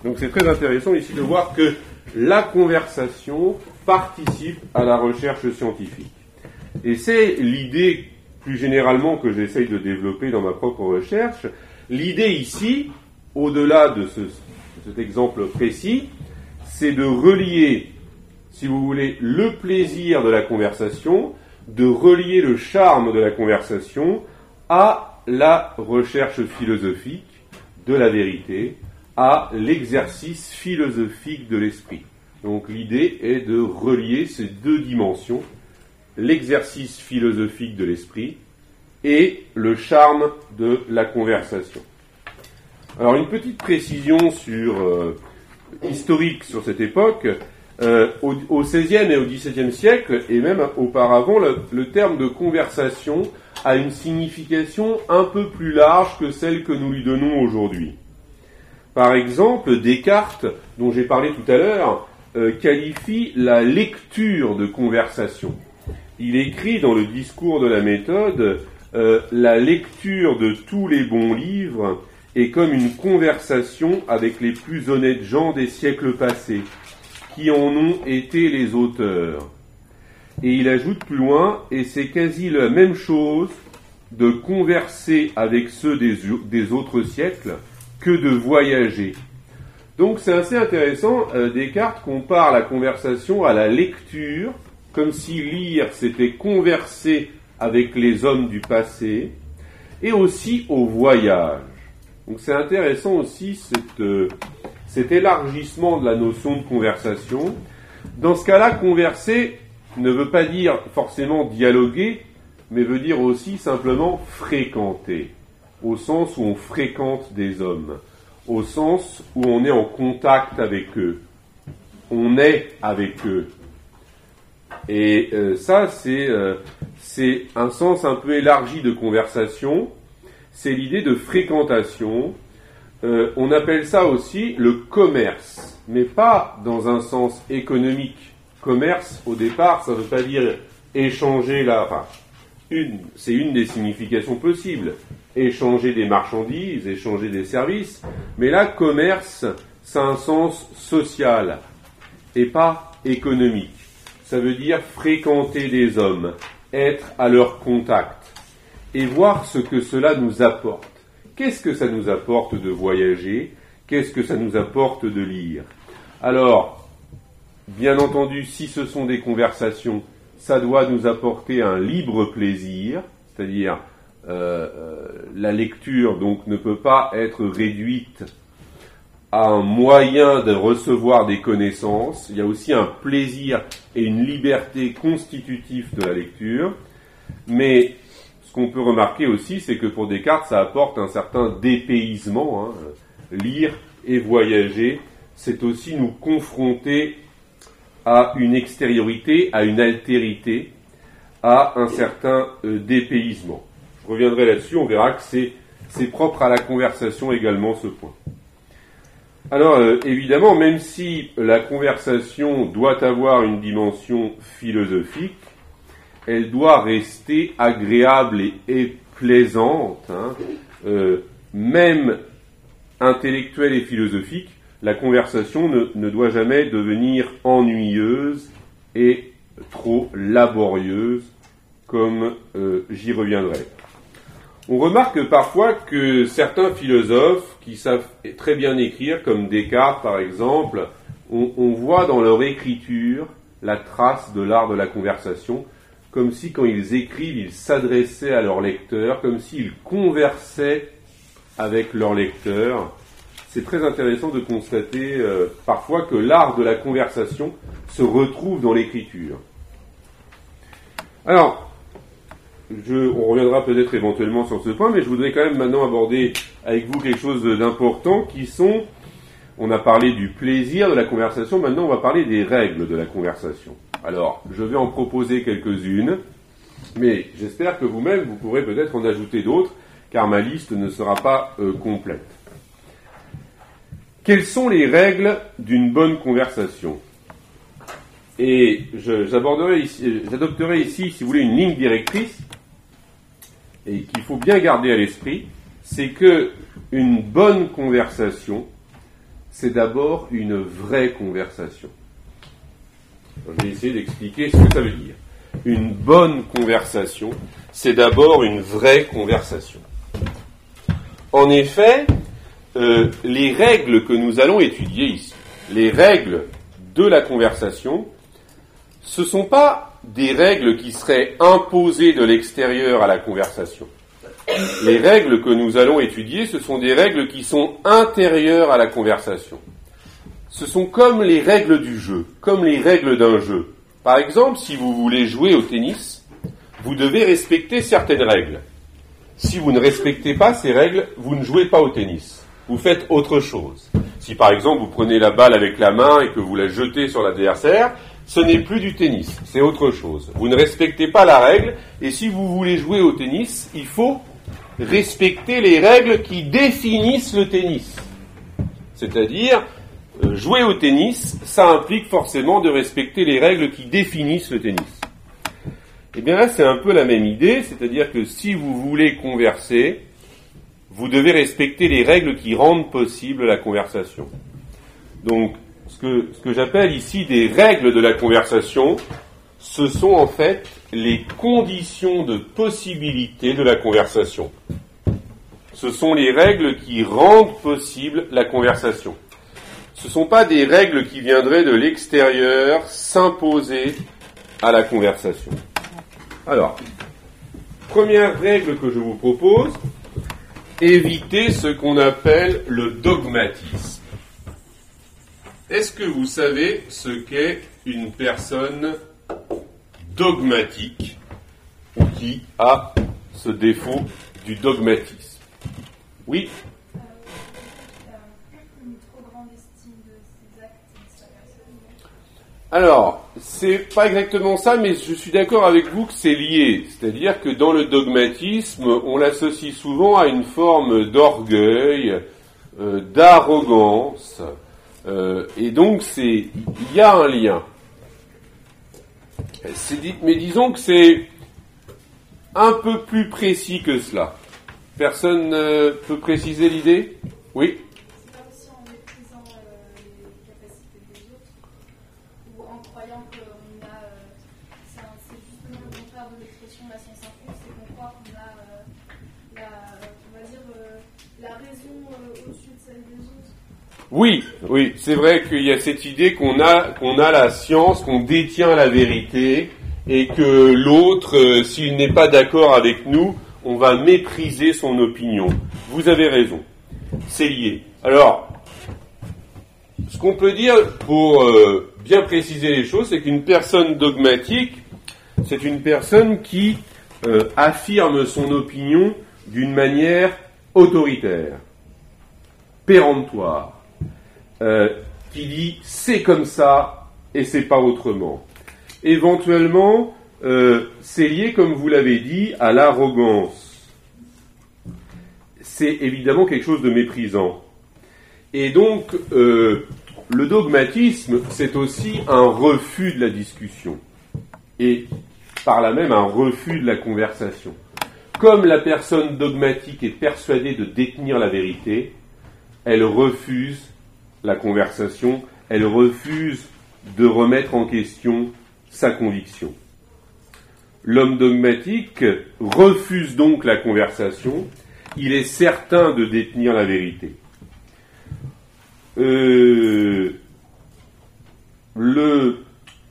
Donc c'est très intéressant ici de voir que la conversation participe à la recherche scientifique. Et c'est l'idée plus généralement que j'essaye de développer dans ma propre recherche. L'idée ici, au-delà de, de cet exemple précis, c'est de relier, si vous voulez, le plaisir de la conversation de relier le charme de la conversation à la recherche philosophique de la vérité, à l'exercice philosophique de l'esprit. Donc l'idée est de relier ces deux dimensions, l'exercice philosophique de l'esprit et le charme de la conversation. Alors une petite précision sur euh, historique sur cette époque. Euh, au, XVIe et au XVIIe siècle, et même auparavant, le, terme de conversation a une signification un peu plus large que celle que nous lui donnons aujourd'hui. Par exemple, Descartes, dont j'ai parlé tout à l'heure, euh, qualifie la lecture de conversation. Il écrit dans le discours de la méthode La lecture de tous les bons livres est comme une conversation avec les plus honnêtes gens des siècles passés qui en ont été les auteurs. Et il ajoute plus loin, et c'est quasi la même chose de converser avec ceux des, autres siècles que de voyager. Donc c'est assez intéressant, euh, Descartes compare la conversation à la lecture, comme si lire c'était converser avec les hommes du passé, et aussi au voyage. Donc c'est intéressant aussi cette, euh, cet élargissement de la notion de conversation. Dans ce cas-là, converser ne veut pas dire forcément dialoguer, mais veut dire aussi simplement fréquenter, au sens où on fréquente des hommes, au sens où on est en contact avec eux, on est avec eux. Et euh, ça, euh, c'est un sens un peu élargi de conversation, c'est l'idée de fréquentation, euh, on appelle ça aussi le commerce, mais pas dans un sens économique. Commerce, au départ, ça ne veut pas dire échanger la. Enfin, c'est une des significations possibles. Échanger des marchandises, échanger des services. Mais là, commerce, a un sens social et pas économique. Ça veut dire fréquenter des hommes, être à leur contact et voir ce que cela nous apporte. Qu'est-ce que ça nous apporte de voyager? Qu'est-ce que ça nous apporte de lire? Alors, bien entendu, si ce sont des conversations, ça doit nous apporter un libre plaisir, c'est-à-dire euh, euh, la lecture donc ne peut pas être réduite à un moyen de recevoir des connaissances. Il y a aussi un plaisir et une liberté constitutive de la lecture, mais ce qu'on peut remarquer aussi, c'est que pour Descartes, ça apporte un certain dépaysement. Hein. Lire et voyager, c'est aussi nous confronter à une extériorité, à une altérité, à un certain euh, dépaysement. Je reviendrai là-dessus, on verra que c'est propre à la conversation également ce point. Alors euh, évidemment, même si la conversation doit avoir une dimension philosophique, elle doit rester agréable et, plaisante, hein. euh, même intellectuelle et philosophique, la conversation ne, doit jamais devenir ennuyeuse et trop laborieuse, comme euh, j'y reviendrai. On remarque parfois que certains philosophes qui savent très bien écrire, comme Descartes par exemple, on, voit dans leur écriture la trace de l'art de la conversation, comme si quand ils écrivent, ils s'adressaient à leur lecteur, comme s'ils conversaient avec leur lecteur. C'est très intéressant de constater euh, parfois que l'art de la conversation se retrouve dans l'écriture. Alors, on reviendra peut-être éventuellement sur ce point, mais je voudrais quand même maintenant aborder avec vous quelque chose d'important qui sont, on a parlé du plaisir de la conversation, maintenant on va parler des règles de la conversation. Alors, je vais en proposer quelques-unes, mais j'espère que vous-même, vous pourrez peut-être en ajouter d'autres, car ma liste ne sera pas euh, complète. Quelles sont les règles d'une bonne conversation? Et j'adopterai ici, si vous voulez, une ligne directrice et qu'il faut bien garder à l'esprit, c'est que une bonne conversation, c'est d'abord une vraie conversation. Je vais essayer d'expliquer ce que ça veut dire. Une bonne conversation, c'est d'abord une vraie conversation. En effet, euh, les règles que nous allons étudier ici, les règles de la conversation, ce ne sont pas des règles qui seraient imposées de l'extérieur à la conversation. Les règles que nous allons étudier, ce sont des règles qui sont intérieures à la conversation. Ce sont comme les règles du jeu, comme les règles d'un jeu. Par exemple, si vous voulez jouer au tennis, vous devez respecter certaines règles. Si vous ne respectez pas ces règles, vous ne jouez pas au tennis. Vous faites autre chose. Si par exemple vous prenez la balle avec la main et que vous la jetez sur l'adversaire, ce n'est plus du tennis, c'est autre chose. Vous ne respectez pas la règle, et si vous voulez jouer au tennis, il faut respecter les règles qui définissent le tennis. C'est-à-dire, jouer au tennis, ça implique forcément de respecter les règles qui définissent le tennis. Eh bien là, c'est un peu la même idée, c'est-à-dire que si vous voulez converser, vous devez respecter les règles qui rendent possible la conversation. Donc, ce que j'appelle ici des règles de la conversation, ce sont en fait les conditions de possibilité de la conversation. Ce sont les règles qui rendent possible la conversation. Ce ne sont pas des règles qui viendraient de l'extérieur s'imposer à la conversation. Alors, première règle que je vous propose, éviter ce qu'on appelle le dogmatisme. Est-ce que vous savez ce qu'est une personne dogmatique ou qui a ce défaut du dogmatisme? Oui Alors, c'est pas exactement ça, mais je suis d'accord avec vous que c'est lié. C'est-à-dire que dans le dogmatisme, on l'associe souvent à une forme d'orgueil, euh, d'arrogance, euh, et donc, c'est, il y a un lien. mais disons que c'est un peu plus précis que cela. Personne euh, peut préciser l'idée? Oui? Oui, oui, c'est vrai qu'il y a cette idée qu'on a, qu'on a la science, qu'on détient la vérité, et que l'autre, euh, s'il n'est pas d'accord avec nous, on va mépriser son opinion. Vous avez raison, c'est lié. Alors, ce qu'on peut dire pour euh, bien préciser les choses, c'est qu'une personne dogmatique, c'est une personne qui euh, affirme son opinion d'une manière autoritaire, péremptoire euh, qui dit c'est comme ça et c'est pas autrement. Éventuellement, euh, c'est lié, comme vous l'avez dit, à l'arrogance. C'est évidemment quelque chose de méprisant. Et donc, euh, le dogmatisme, c'est aussi un refus de la discussion. Et par là même un refus de la conversation. Comme la personne dogmatique est persuadée de détenir la vérité, elle refuse la conversation, elle refuse de remettre en question sa conviction. l'homme dogmatique refuse donc la conversation, il est certain de détenir la vérité. Euh, le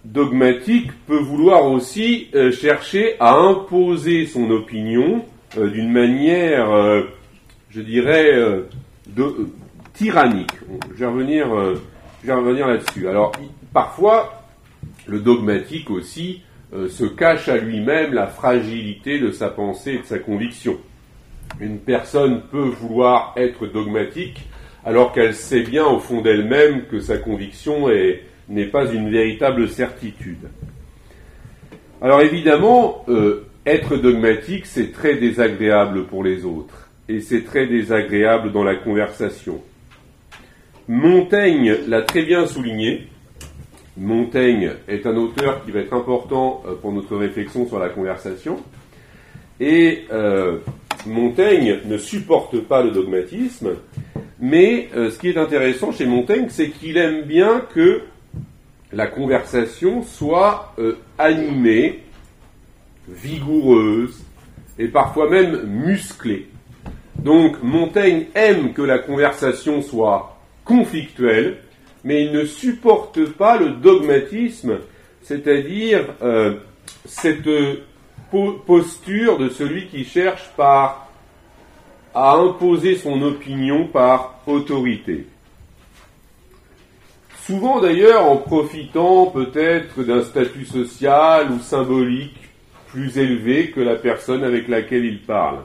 dogmatique peut vouloir aussi euh, chercher à imposer son opinion euh, d'une manière, je dirais, de, tyrannique. Je vais revenir, je vais revenir là-dessus. Alors, parfois, le dogmatique aussi se cache à lui-même la fragilité de sa pensée et de sa conviction. Une personne peut vouloir être dogmatique alors qu'elle sait bien au fond d'elle-même que sa conviction n'est pas une véritable certitude. Alors évidemment, euh, être dogmatique, c'est très désagréable pour les autres, et c'est très désagréable dans la conversation. Montaigne l'a très bien souligné. Montaigne est un auteur qui va être important euh, pour notre réflexion sur la conversation. Et euh, Montaigne ne supporte pas le dogmatisme, mais euh, ce qui est intéressant chez Montaigne, c'est qu'il aime bien que la conversation soit animée, vigoureuse et parfois même musclée. Donc Montaigne aime que la conversation soit conflictuelle, mais il ne supporte pas le dogmatisme, c'est-à-dire euh, cette posture de celui qui cherche par à imposer son opinion par autorité. Souvent d'ailleurs en profitant peut-être d'un statut social ou symbolique plus élevé que la personne avec laquelle il parle.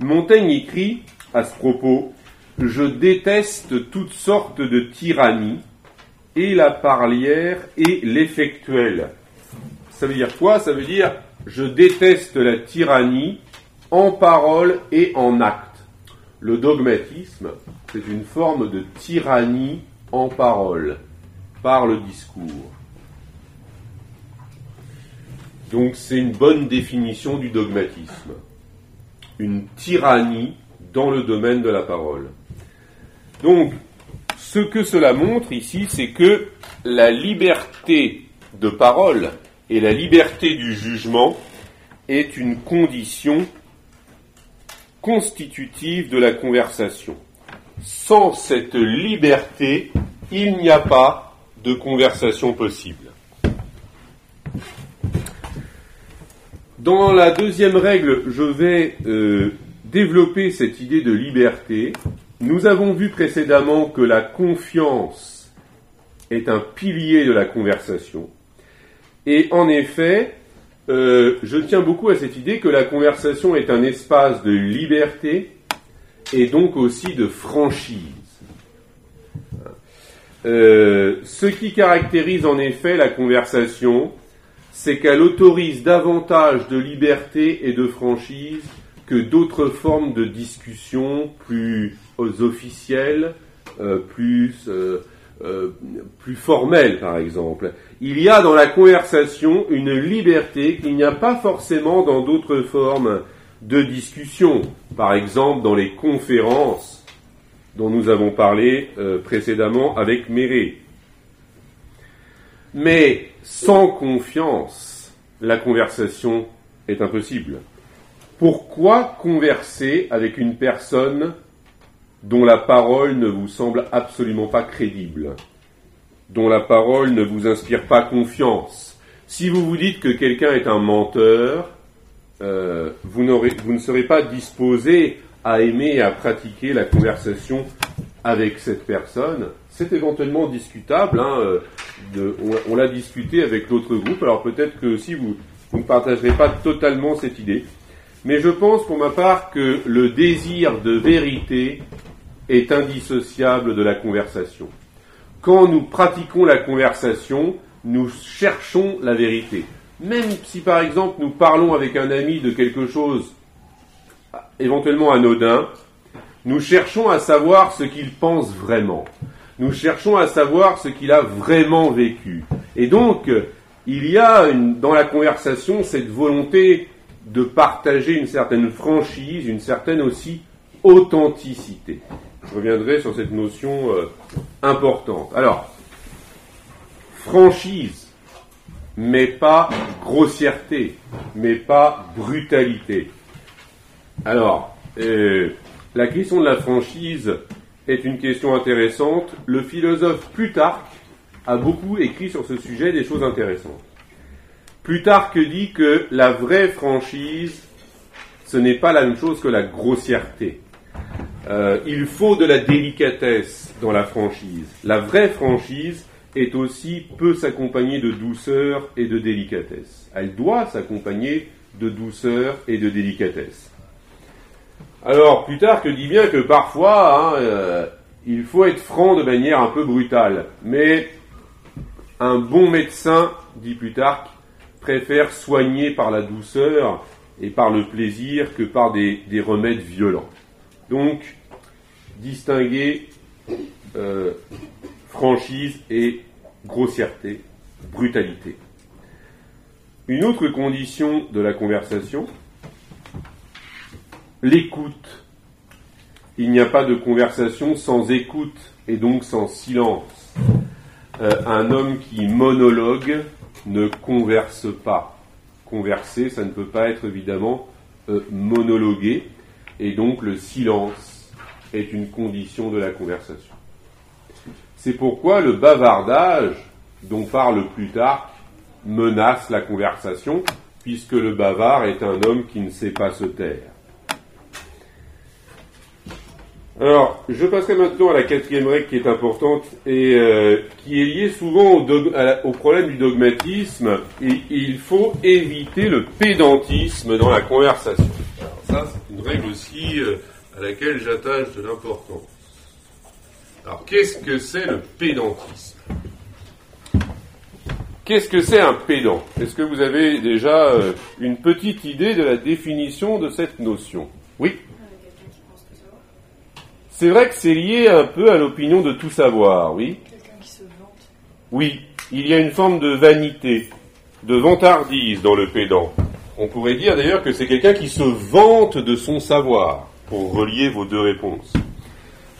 Montaigne écrit à ce propos Je déteste toutes sortes de tyrannies, et la parlière et l'effectuel. Ça veut dire quoi? Ça veut dire je déteste la tyrannie en parole et en acte. Le dogmatisme, c'est une forme de tyrannie en parole, par le discours. Donc c'est une bonne définition du dogmatisme. Une tyrannie dans le domaine de la parole. Donc, ce que cela montre ici, c'est que la liberté de parole et la liberté du jugement est une condition constitutive de la conversation. Sans cette liberté, il n'y a pas de conversation possible. Dans la deuxième règle, je vais euh, développer cette idée de liberté. Nous avons vu précédemment que la confiance est un pilier de la conversation. Et en effet, euh, je tiens beaucoup à cette idée que la conversation est un espace de liberté et donc aussi de franchise. Euh, ce qui caractérise en effet la conversation, c'est qu'elle autorise davantage de liberté et de franchise que d'autres formes de discussion plus officielles, euh, plus euh, plus formelle, par exemple. Il y a dans la conversation une liberté qu'il n'y a pas forcément dans d'autres formes de discussion. Par exemple, dans les conférences dont nous avons parlé euh, précédemment avec Méré. Mais sans confiance, la conversation est impossible. Pourquoi converser avec une personne dont la parole ne vous semble absolument pas crédible, dont la parole ne vous inspire pas confiance? Si vous vous dites que quelqu'un est un menteur, euh, vous, ne serez pas disposé à aimer et à pratiquer la conversation avec cette personne. C'est éventuellement discutable. Hein, euh, on, l'a discuté avec l'autre groupe. Alors peut-être que si vous ne partagerez pas totalement cette idée. Mais je pense pour ma part que le désir de vérité est indissociable de la conversation. Quand nous pratiquons la conversation, nous cherchons la vérité. Même si par exemple nous parlons avec un ami de quelque chose éventuellement anodin, nous cherchons à savoir ce qu'il pense vraiment. Nous cherchons à savoir ce qu'il a vraiment vécu. Et donc, il y a dans la conversation cette volonté de partager une certaine franchise, une certaine aussi authenticité. Je reviendrai sur cette notion euh, importante. Alors, franchise, mais pas grossièreté. mais pas brutalité. Alors, euh, la question de la franchise est une question intéressante. Le philosophe Plutarque a beaucoup écrit sur ce sujet des choses intéressantes. Plutarque dit que la vraie franchise, ce n'est pas la même chose que la grossièreté. Euh, il faut de la délicatesse dans la franchise. La vraie franchise est aussi peut s'accompagner de douceur et de délicatesse. Elle doit s'accompagner de douceur et de délicatesse. Alors, Plutarque dit bien que parfois, hein, euh, il faut être franc de manière un peu brutale. Mais un bon médecin, dit Plutarque, préfère soigner par la douceur et par le plaisir que par des, remèdes violents. Donc, distinguer euh, franchise et grossièreté, brutalité. Une autre condition de la conversation, l'écoute. Il n'y a pas de conversation sans écoute et donc sans silence. Euh, un homme qui monologue ne converse pas. Converser, ça ne peut pas être évidemment euh, monologuer, et donc le silence est une condition de la conversation. C'est pourquoi le bavardage dont parle Plutarque menace la conversation, puisque le bavard est un homme qui ne sait pas se taire. Alors, je passerai maintenant à la quatrième règle qui est importante et euh, qui est liée souvent au, problème du dogmatisme. Et, il faut éviter le pédantisme dans la conversation. Alors ça, c'est une règle aussi euh, à laquelle j'attache de l'importance. Alors, qu'est-ce que c'est le pédantisme? Qu'est-ce que c'est un pédant? Est-ce que vous avez déjà euh, une petite idée de la définition de cette notion? Oui c'est vrai que c'est lié un peu à l'opinion de tout savoir, oui. Quelqu'un qui se vante. Oui, il y a une forme de vanité, de vantardise dans le pédant. On pourrait dire d'ailleurs que c'est quelqu'un qui se vante de son savoir, pour relier vos deux réponses.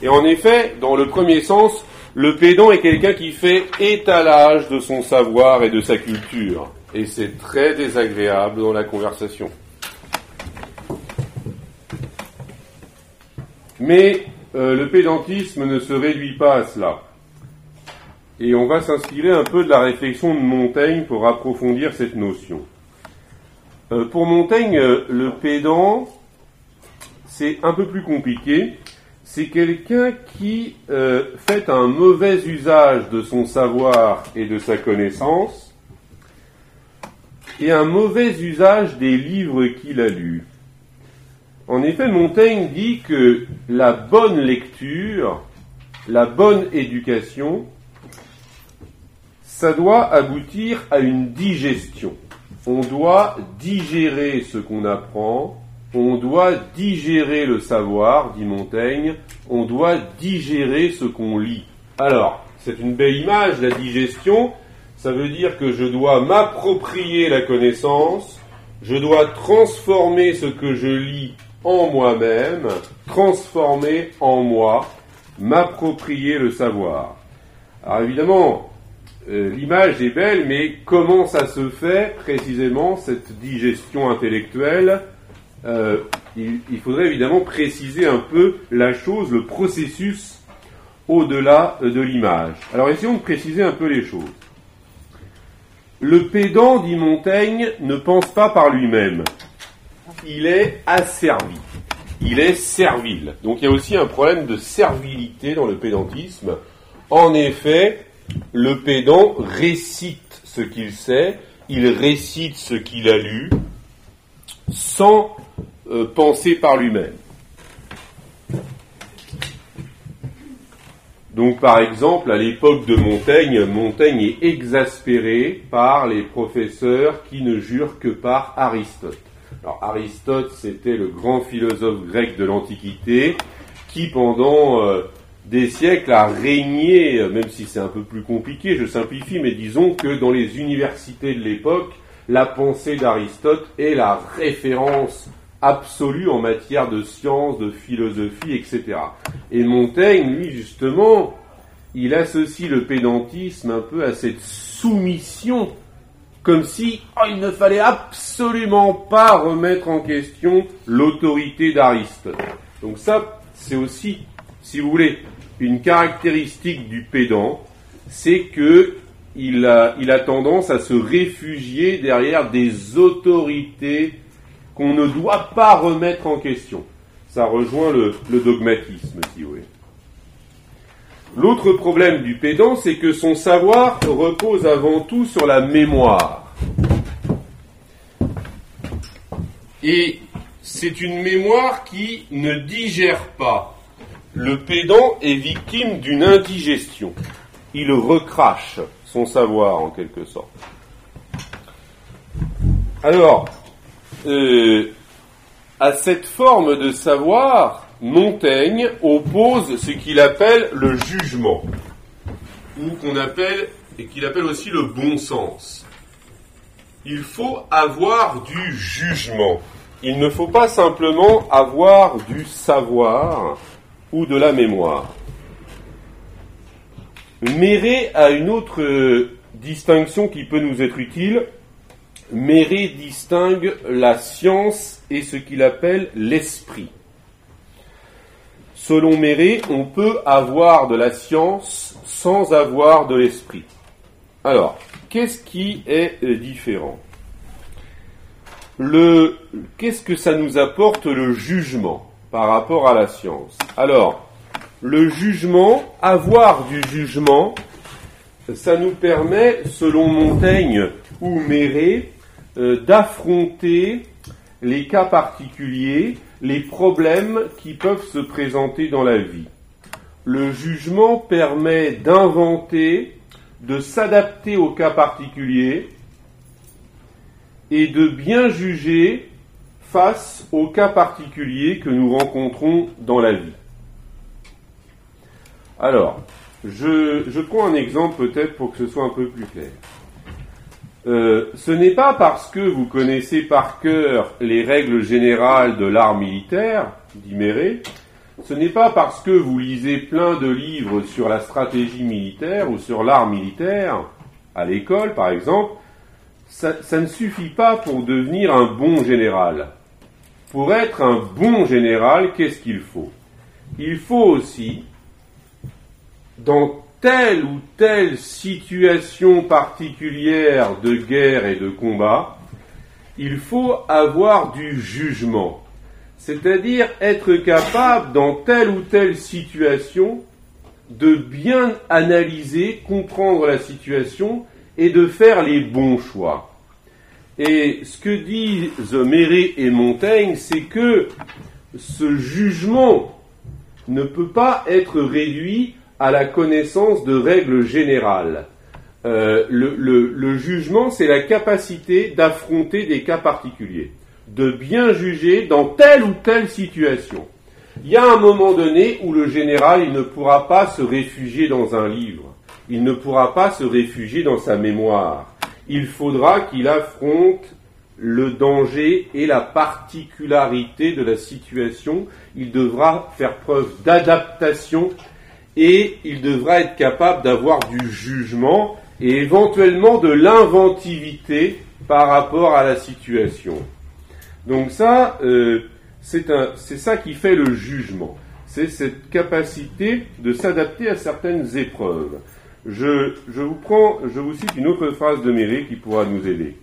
Et en effet, dans le premier sens, le pédant est quelqu'un qui fait étalage de son savoir et de sa culture. Et c'est très désagréable dans la conversation. Mais euh, le pédantisme ne se réduit pas à cela. Et on va s'inspirer un peu de la réflexion de Montaigne pour approfondir cette notion. Euh, pour Montaigne, euh, le pédant, c'est un peu plus compliqué. C'est quelqu'un qui fait un mauvais usage de son savoir et de sa connaissance, et un mauvais usage des livres qu'il a lus. En effet, Montaigne dit que la bonne lecture, la bonne éducation, ça doit aboutir à une digestion. On doit digérer ce qu'on apprend, on doit digérer le savoir, dit Montaigne, on doit digérer ce qu'on lit. Alors, c'est une belle image, la digestion, ça veut dire que je dois m'approprier la connaissance, je dois transformer ce que je lis en moi-même, transformer en moi, m'approprier le savoir. Alors évidemment, euh, l'image est belle, mais comment ça se fait précisément, cette digestion intellectuelle euh, il, il, faudrait évidemment préciser un peu la chose, le processus au-delà de l'image. Alors essayons de préciser un peu les choses. Le pédant, dit Montaigne, ne pense pas par lui-même il est asservi. Il est servile. Donc il y a aussi un problème de servilité dans le pédantisme. En effet, le pédant récite ce qu'il sait, il récite ce qu'il a lu, sans euh, penser par lui-même. Donc par exemple, à l'époque de Montaigne, Montaigne est exaspéré par les professeurs qui ne jurent que par Aristote. Alors Aristote, c'était le grand philosophe grec de l'Antiquité qui, pendant euh, des siècles, a régné, euh, même si c'est un peu plus compliqué, je simplifie, mais disons que dans les universités de l'époque, la pensée d'Aristote est la référence absolue en matière de science, de philosophie, etc. Et Montaigne, lui, justement, il associe le pédantisme un peu à cette soumission comme si oh, il ne fallait absolument pas remettre en question l'autorité d'Aristote. Donc ça, c'est aussi, si vous voulez, une caractéristique du pédant, c'est que il a, tendance à se réfugier derrière des autorités qu'on ne doit pas remettre en question. Ça rejoint le dogmatisme, si vous voulez. L'autre problème du pédant, c'est que son savoir repose avant tout sur la mémoire. Et c'est une mémoire qui ne digère pas. Le pédant est victime d'une indigestion. Il recrache son savoir en quelque sorte. Alors, euh, à cette forme de savoir, Montaigne oppose ce qu'il appelle le jugement, ou qu'on appelle, et qu'il appelle aussi le bon sens. Il faut avoir du jugement. Il ne faut pas simplement avoir du savoir ou de la mémoire. Méré a une autre distinction qui peut nous être utile. Méré distingue la science et ce qu'il appelle l'esprit. Selon Méré, on peut avoir de la science sans avoir de l'esprit. Alors, qu'est-ce qui est différent? Qu'est-ce que ça nous apporte le jugement par rapport à la science? Alors, le jugement, avoir du jugement, ça nous permet, selon Montaigne ou Méré, euh, d'affronter les cas particuliers les problèmes qui peuvent se présenter dans la vie. Le jugement permet d'inventer, de s'adapter au cas particulier et de bien juger face aux cas particuliers que nous rencontrons dans la vie. Alors, je, je prends un exemple peut-être pour que ce soit un peu plus clair. Euh, ce n'est pas parce que vous connaissez par cœur les règles générales de l'art militaire, dit Méré, ce n'est pas parce que vous lisez plein de livres sur la stratégie militaire ou sur l'art militaire, à l'école par exemple, ça, ça, ne suffit pas pour devenir un bon général. Pour être un bon général, qu'est-ce qu'il faut? Il faut aussi, dans telle ou telle situation particulière de guerre et de combat, il faut avoir du jugement, c'est-à-dire être capable dans telle ou telle situation de bien analyser, comprendre la situation et de faire les bons choix. Et ce que disent Méré et Montaigne, c'est que ce jugement ne peut pas être réduit à la connaissance de règles générales. Euh, le, jugement, c'est la capacité d'affronter des cas particuliers, de bien juger dans telle ou telle situation. Il y a un moment donné où le général, il ne pourra pas se réfugier dans un livre, il ne pourra pas se réfugier dans sa mémoire. Il faudra qu'il affronte le danger et la particularité de la situation. Il devra faire preuve d'adaptation et il devra être capable d'avoir du jugement et éventuellement de l'inventivité par rapport à la situation. Donc ça, euh, c'est ça qui fait le jugement. C'est cette capacité de s'adapter à certaines épreuves. Je, je, vous prends, je vous cite une autre phrase de Méré qui pourra nous aider.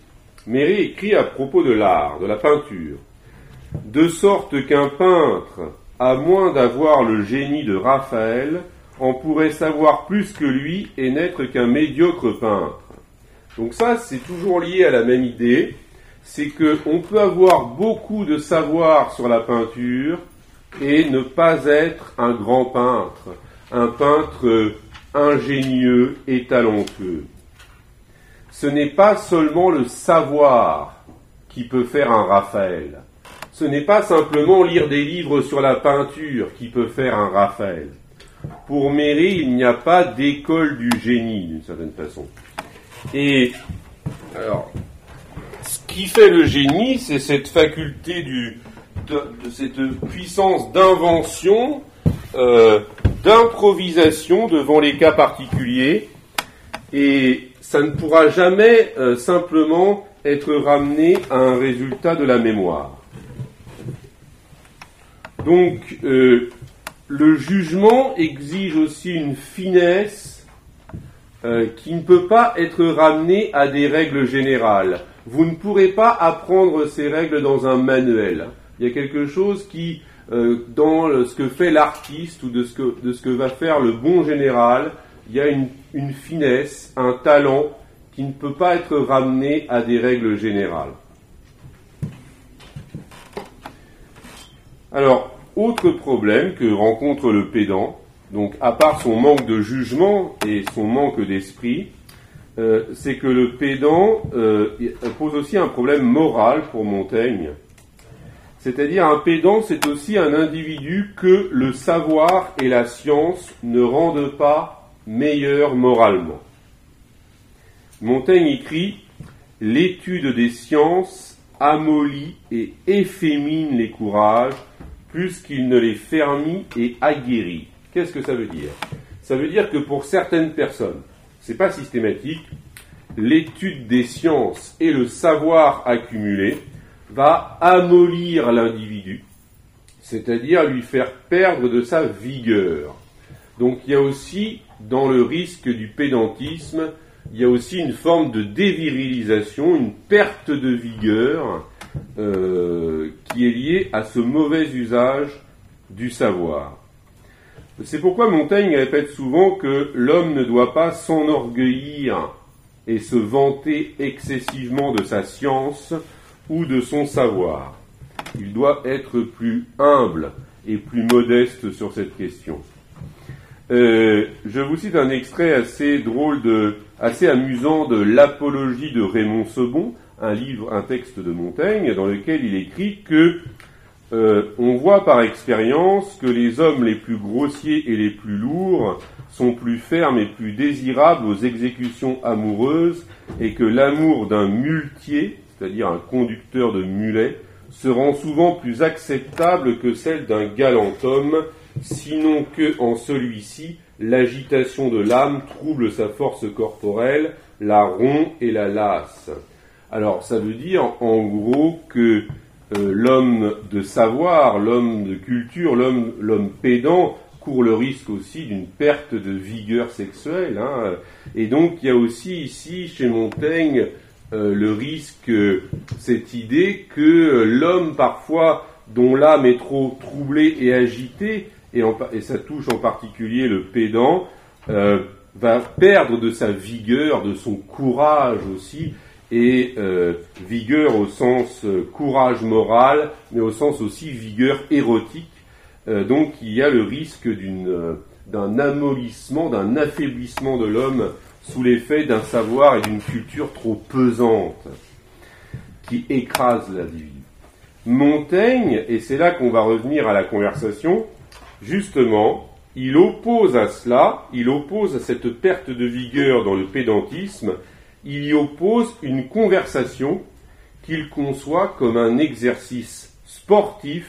Méré écrit à propos de l'art, de la peinture, de sorte qu'un peintre, à moins d'avoir le génie de Raphaël, on pourrait savoir plus que lui et n'être qu'un médiocre peintre. Donc ça, c'est toujours lié à la même idée, c'est qu'on peut avoir beaucoup de savoir sur la peinture et ne pas être un grand peintre, un peintre ingénieux et talentueux. Ce n'est pas seulement le savoir qui peut faire un Raphaël. Ce n'est pas simplement lire des livres sur la peinture qui peut faire un Raphaël. Pour Méré, il n'y a pas d'école du génie, d'une certaine façon. Et, alors, ce qui fait le génie, c'est cette faculté de, cette puissance d'invention, euh, d'improvisation devant les cas particuliers. Et ça ne pourra jamais euh, simplement être ramené à un résultat de la mémoire. Donc, euh, le jugement exige aussi une finesse euh, qui ne peut pas être ramenée à des règles générales. Vous ne pourrez pas apprendre ces règles dans un manuel. Il y a quelque chose qui, dans ce que fait l'artiste ou de ce, que, de ce que va faire le bon général, il y a une, une finesse, un talent qui ne peut pas être ramené à des règles générales. Alors, autre problème que rencontre le pédant, donc à part son manque de jugement et son manque d'esprit, euh, c'est que le pédant euh, pose aussi un problème moral pour Montaigne. C'est-à-dire un pédant, c'est aussi un individu que le savoir et la science ne rendent pas meilleur moralement. Montaigne écrit L'étude des sciences amollit et effémine les courages plus qu'il ne les fermit et aguerrit. Qu'est-ce que ça veut dire? Ça veut dire que pour certaines personnes, c'est pas systématique, l'étude des sciences et le savoir accumulé va amollir l'individu, c'est-à-dire lui faire perdre de sa vigueur. Donc il y a aussi dans le risque du pédantisme il y a aussi une forme de dévirilisation, une perte de vigueur euh, qui est liée à ce mauvais usage du savoir. C'est pourquoi Montaigne répète souvent que l'homme ne doit pas s'enorgueillir et se vanter excessivement de sa science ou de son savoir. Il doit être plus humble et plus modeste sur cette question. Euh, je vous cite un extrait assez drôle, de, assez amusant de l'Apologie de Raymond Sebon, un livre, un texte de Montaigne, dans lequel il écrit que euh, on voit par expérience que les hommes les plus grossiers et les plus lourds sont plus fermes et plus désirables aux exécutions amoureuses, et que l'amour d'un muletier, c'est-à-dire un conducteur de mulets, se rend souvent plus acceptable que celle d'un galant homme sinon que en celui-ci, l'agitation de l'âme trouble sa force corporelle, la rompt et la lasse. Alors ça veut dire en gros que euh, l'homme de savoir, l'homme de culture, l'homme, pédant court le risque aussi d'une perte de vigueur sexuelle. Hein. Et donc il y a aussi ici chez Montaigne euh, le risque, cette idée que l'homme parfois dont l'âme est trop troublée et agitée et, ça touche en particulier le pédant, euh, va perdre de sa vigueur, de son courage aussi, et euh, vigueur au sens euh, courage moral, mais au sens aussi vigueur érotique. donc il y a le risque d'un amollissement, d'un affaiblissement de l'homme sous l'effet d'un savoir et d'une culture trop pesante qui écrase l'individu. Montaigne, et c'est là qu'on va revenir à la conversation, justement, il oppose à cela, il oppose à cette perte de vigueur dans le pédantisme, il y oppose une conversation qu'il conçoit comme un exercice sportif,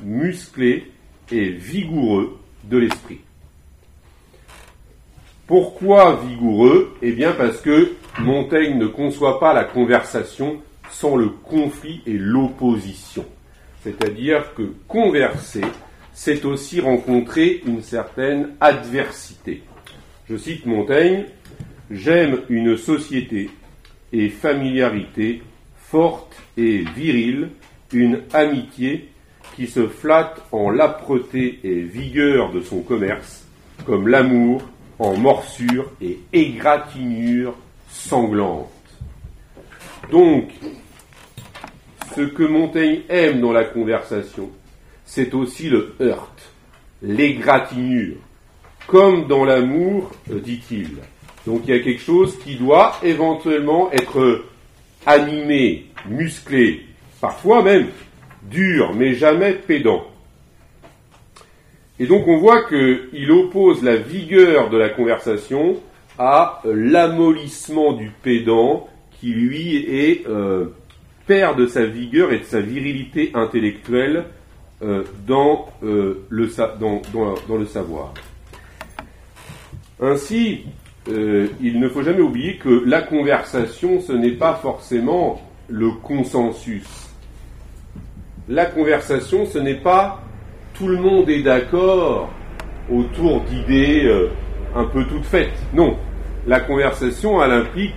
musclé et vigoureux de l'esprit. Pourquoi vigoureux? Eh bien parce que Montaigne ne conçoit pas la conversation sans le conflit et l'opposition. C'est-à-dire que converser, c'est aussi rencontrer une certaine adversité. Je cite Montaigne, J'aime une société et familiarité forte et virile, une amitié qui se flatte en l'âpreté et vigueur de son commerce, comme l'amour en morsure et égratignure sanglante. Donc, ce que Montaigne aime dans la conversation, c'est aussi le heurt, l'égratignure, comme dans l'amour, dit-il. Donc il y a quelque chose qui doit éventuellement être animé, musclé, parfois même dur, mais jamais pédant. Et donc on voit qu'il oppose la vigueur de la conversation à l'amollissement du pédant qui lui est euh, perd de sa vigueur et de sa virilité intellectuelle euh, dans, euh, le, dans, le savoir. Ainsi, euh, il ne faut jamais oublier que la conversation, ce n'est pas forcément le consensus. La conversation, ce n'est pas tout le monde est d'accord autour d'idées un peu toutes faites. Non, la conversation, elle implique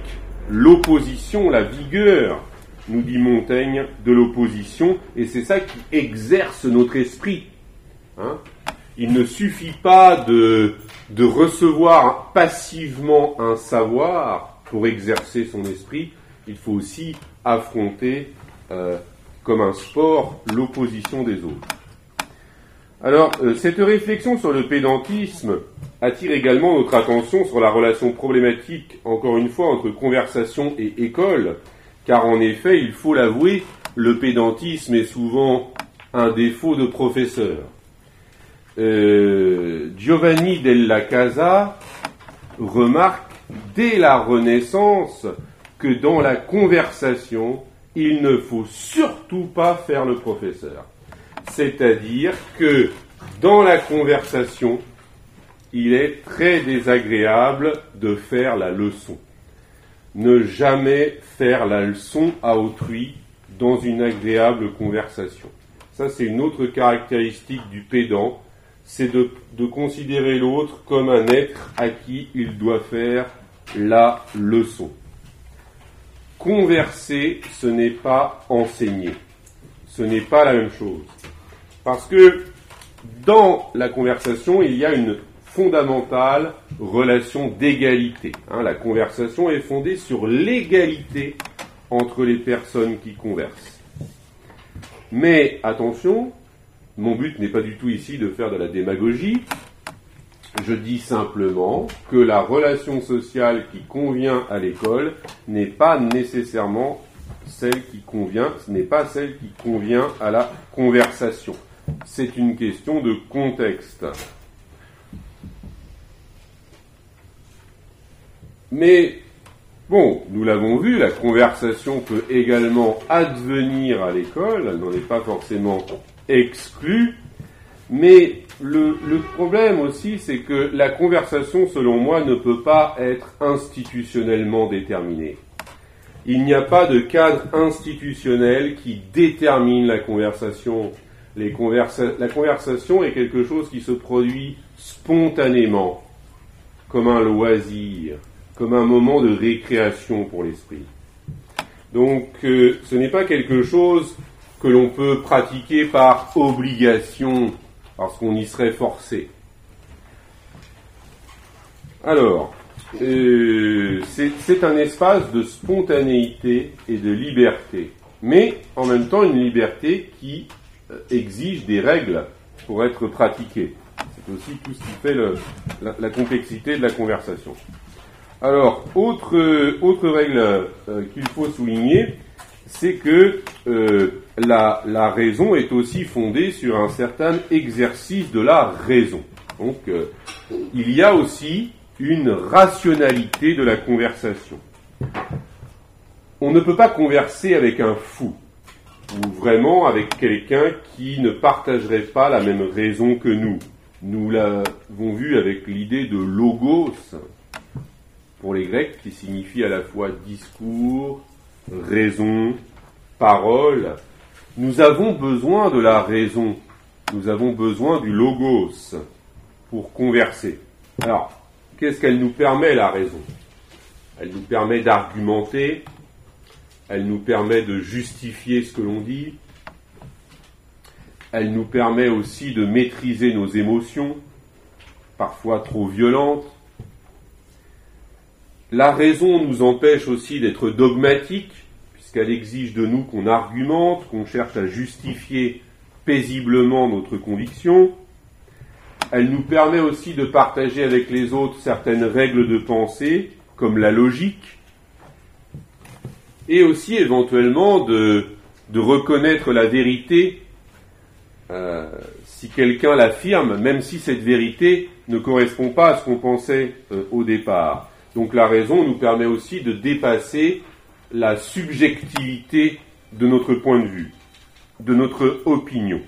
l'opposition, la vigueur, nous dit Montaigne, de l'opposition, et c'est ça qui exerce notre esprit. Hein. Il ne suffit pas de, recevoir passivement un savoir pour exercer son esprit, il faut aussi affronter euh, comme un sport l'opposition des autres. Alors, euh, cette réflexion sur le pédantisme attire également notre attention sur la relation problématique, encore une fois, entre conversation et école, car en effet, il faut l'avouer, le pédantisme est souvent un défaut de professeur. Euh, Giovanni della Casa remarque dès la Renaissance que dans la conversation, il ne faut surtout pas faire le professeur. C'est-à-dire que dans la conversation, il est très désagréable de faire la leçon. Ne jamais faire la leçon à autrui dans une agréable conversation. Ça, c'est une autre caractéristique du pédant, c'est de, de, considérer l'autre comme un être à qui il doit faire la leçon. Converser, ce n'est pas enseigner. Ce n'est pas la même chose. Parce que dans la conversation, il y a une fondamentale relation d'égalité. Hein. la conversation est fondée sur l'égalité entre les personnes qui conversent. Mais attention, mon but n'est pas du tout ici de faire de la démagogie. Je dis simplement que la relation sociale qui convient à l'école n'est pas nécessairement celle qui convient, n'est pas celle qui convient à la conversation c'est une question de contexte. Mais, bon, nous l'avons vu, la conversation peut également advenir à l'école, elle n'en est pas forcément exclue, mais le, le problème aussi, c'est que la conversation, selon moi, ne peut pas être institutionnellement déterminée. Il n'y a pas de cadre institutionnel qui détermine la conversation. La conversation est quelque chose qui se produit spontanément, comme un loisir, comme un moment de récréation pour l'esprit. Donc euh, ce n'est pas quelque chose que l'on peut pratiquer par obligation, parce qu'on y serait forcé. Alors, euh, c'est un espace de spontanéité et de liberté, mais en même temps une liberté qui euh, exige des règles pour être pratiquées. C'est aussi tout ce qui fait la, complexité de la conversation. Alors, autre, autre règle euh, qu'il faut souligner, c'est que euh, la, la, raison est aussi fondée sur un certain exercice de la raison. Donc, il y a aussi une rationalité de la conversation. On ne peut pas converser avec un fou ou vraiment avec quelqu'un qui ne partagerait pas la même raison que nous. Nous l'avons vu avec l'idée de logos pour les Grecs qui signifie à la fois discours, raison, parole. Nous avons besoin de la raison, nous avons besoin du logos pour converser. Alors, qu'est-ce qu'elle nous permet la raison? Elle nous permet d'argumenter, elle nous permet de justifier ce que l'on dit, elle nous permet aussi de maîtriser nos émotions, parfois trop violentes. La raison nous empêche aussi d'être dogmatiques, puisqu'elle exige de nous qu'on argumente, qu'on cherche à justifier paisiblement notre conviction. Elle nous permet aussi de partager avec les autres certaines règles de pensée, comme la logique, et aussi éventuellement de, de reconnaître la vérité euh, si quelqu'un l'affirme, même si cette vérité ne correspond pas à ce qu'on pensait euh, au départ. Donc la raison nous permet aussi de dépasser la subjectivité de notre point de vue, de notre opinion,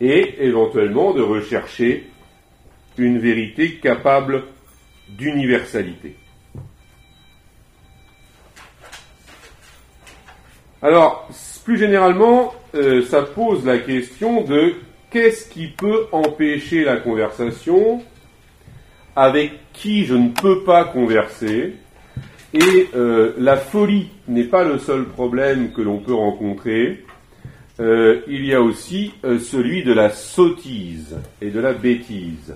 et éventuellement de rechercher une vérité capable d'universalité. Alors, plus généralement, euh, ça pose la question de qu'est-ce qui peut empêcher la conversation, avec qui je ne peux pas converser, et euh, la folie n'est pas le seul problème que l'on peut rencontrer. Euh, il y a aussi celui de la sottise et de la bêtise.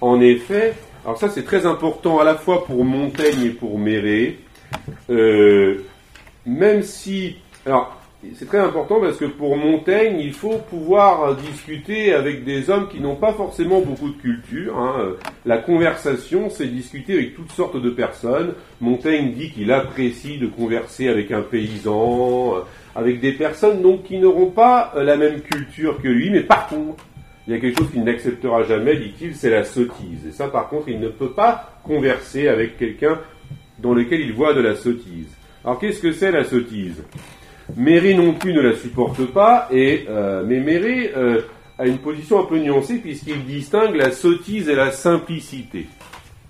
En effet, alors ça c'est très important à la fois pour Montaigne et pour Méré, même si alors, c'est très important parce que pour Montaigne, il faut pouvoir discuter avec des hommes qui n'ont pas forcément beaucoup de culture. Hein. La conversation, c'est discuter avec toutes sortes de personnes. Montaigne dit qu'il apprécie de converser avec un paysan, avec des personnes donc qui n'auront pas la même culture que lui, mais par contre, il y a quelque chose qu'il n'acceptera jamais, dit-il, c'est la sottise. Et ça, par contre, il ne peut pas converser avec quelqu'un dans lequel il voit de la sottise. Alors, qu'est-ce que c'est la sottise? Méré non plus ne la supporte pas, euh, mais Méré euh, a une position un peu nuancée puisqu'il distingue la sottise et la simplicité.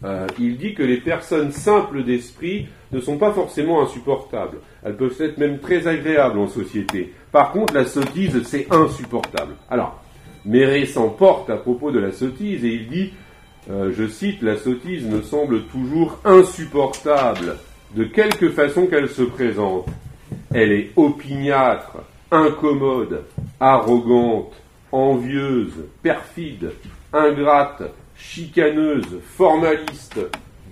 Euh, il dit que les personnes simples d'esprit ne sont pas forcément insupportables. Elles peuvent être même très agréables en société. Par contre, la sottise, c'est insupportable. Alors, Méré s'emporte à propos de la sottise et il dit, je cite, la sottise me semble toujours insupportable, de quelque façon qu'elle se présente. Elle est opiniâtre, incommode, arrogante, envieuse, perfide, ingrate, chicaneuse, formaliste,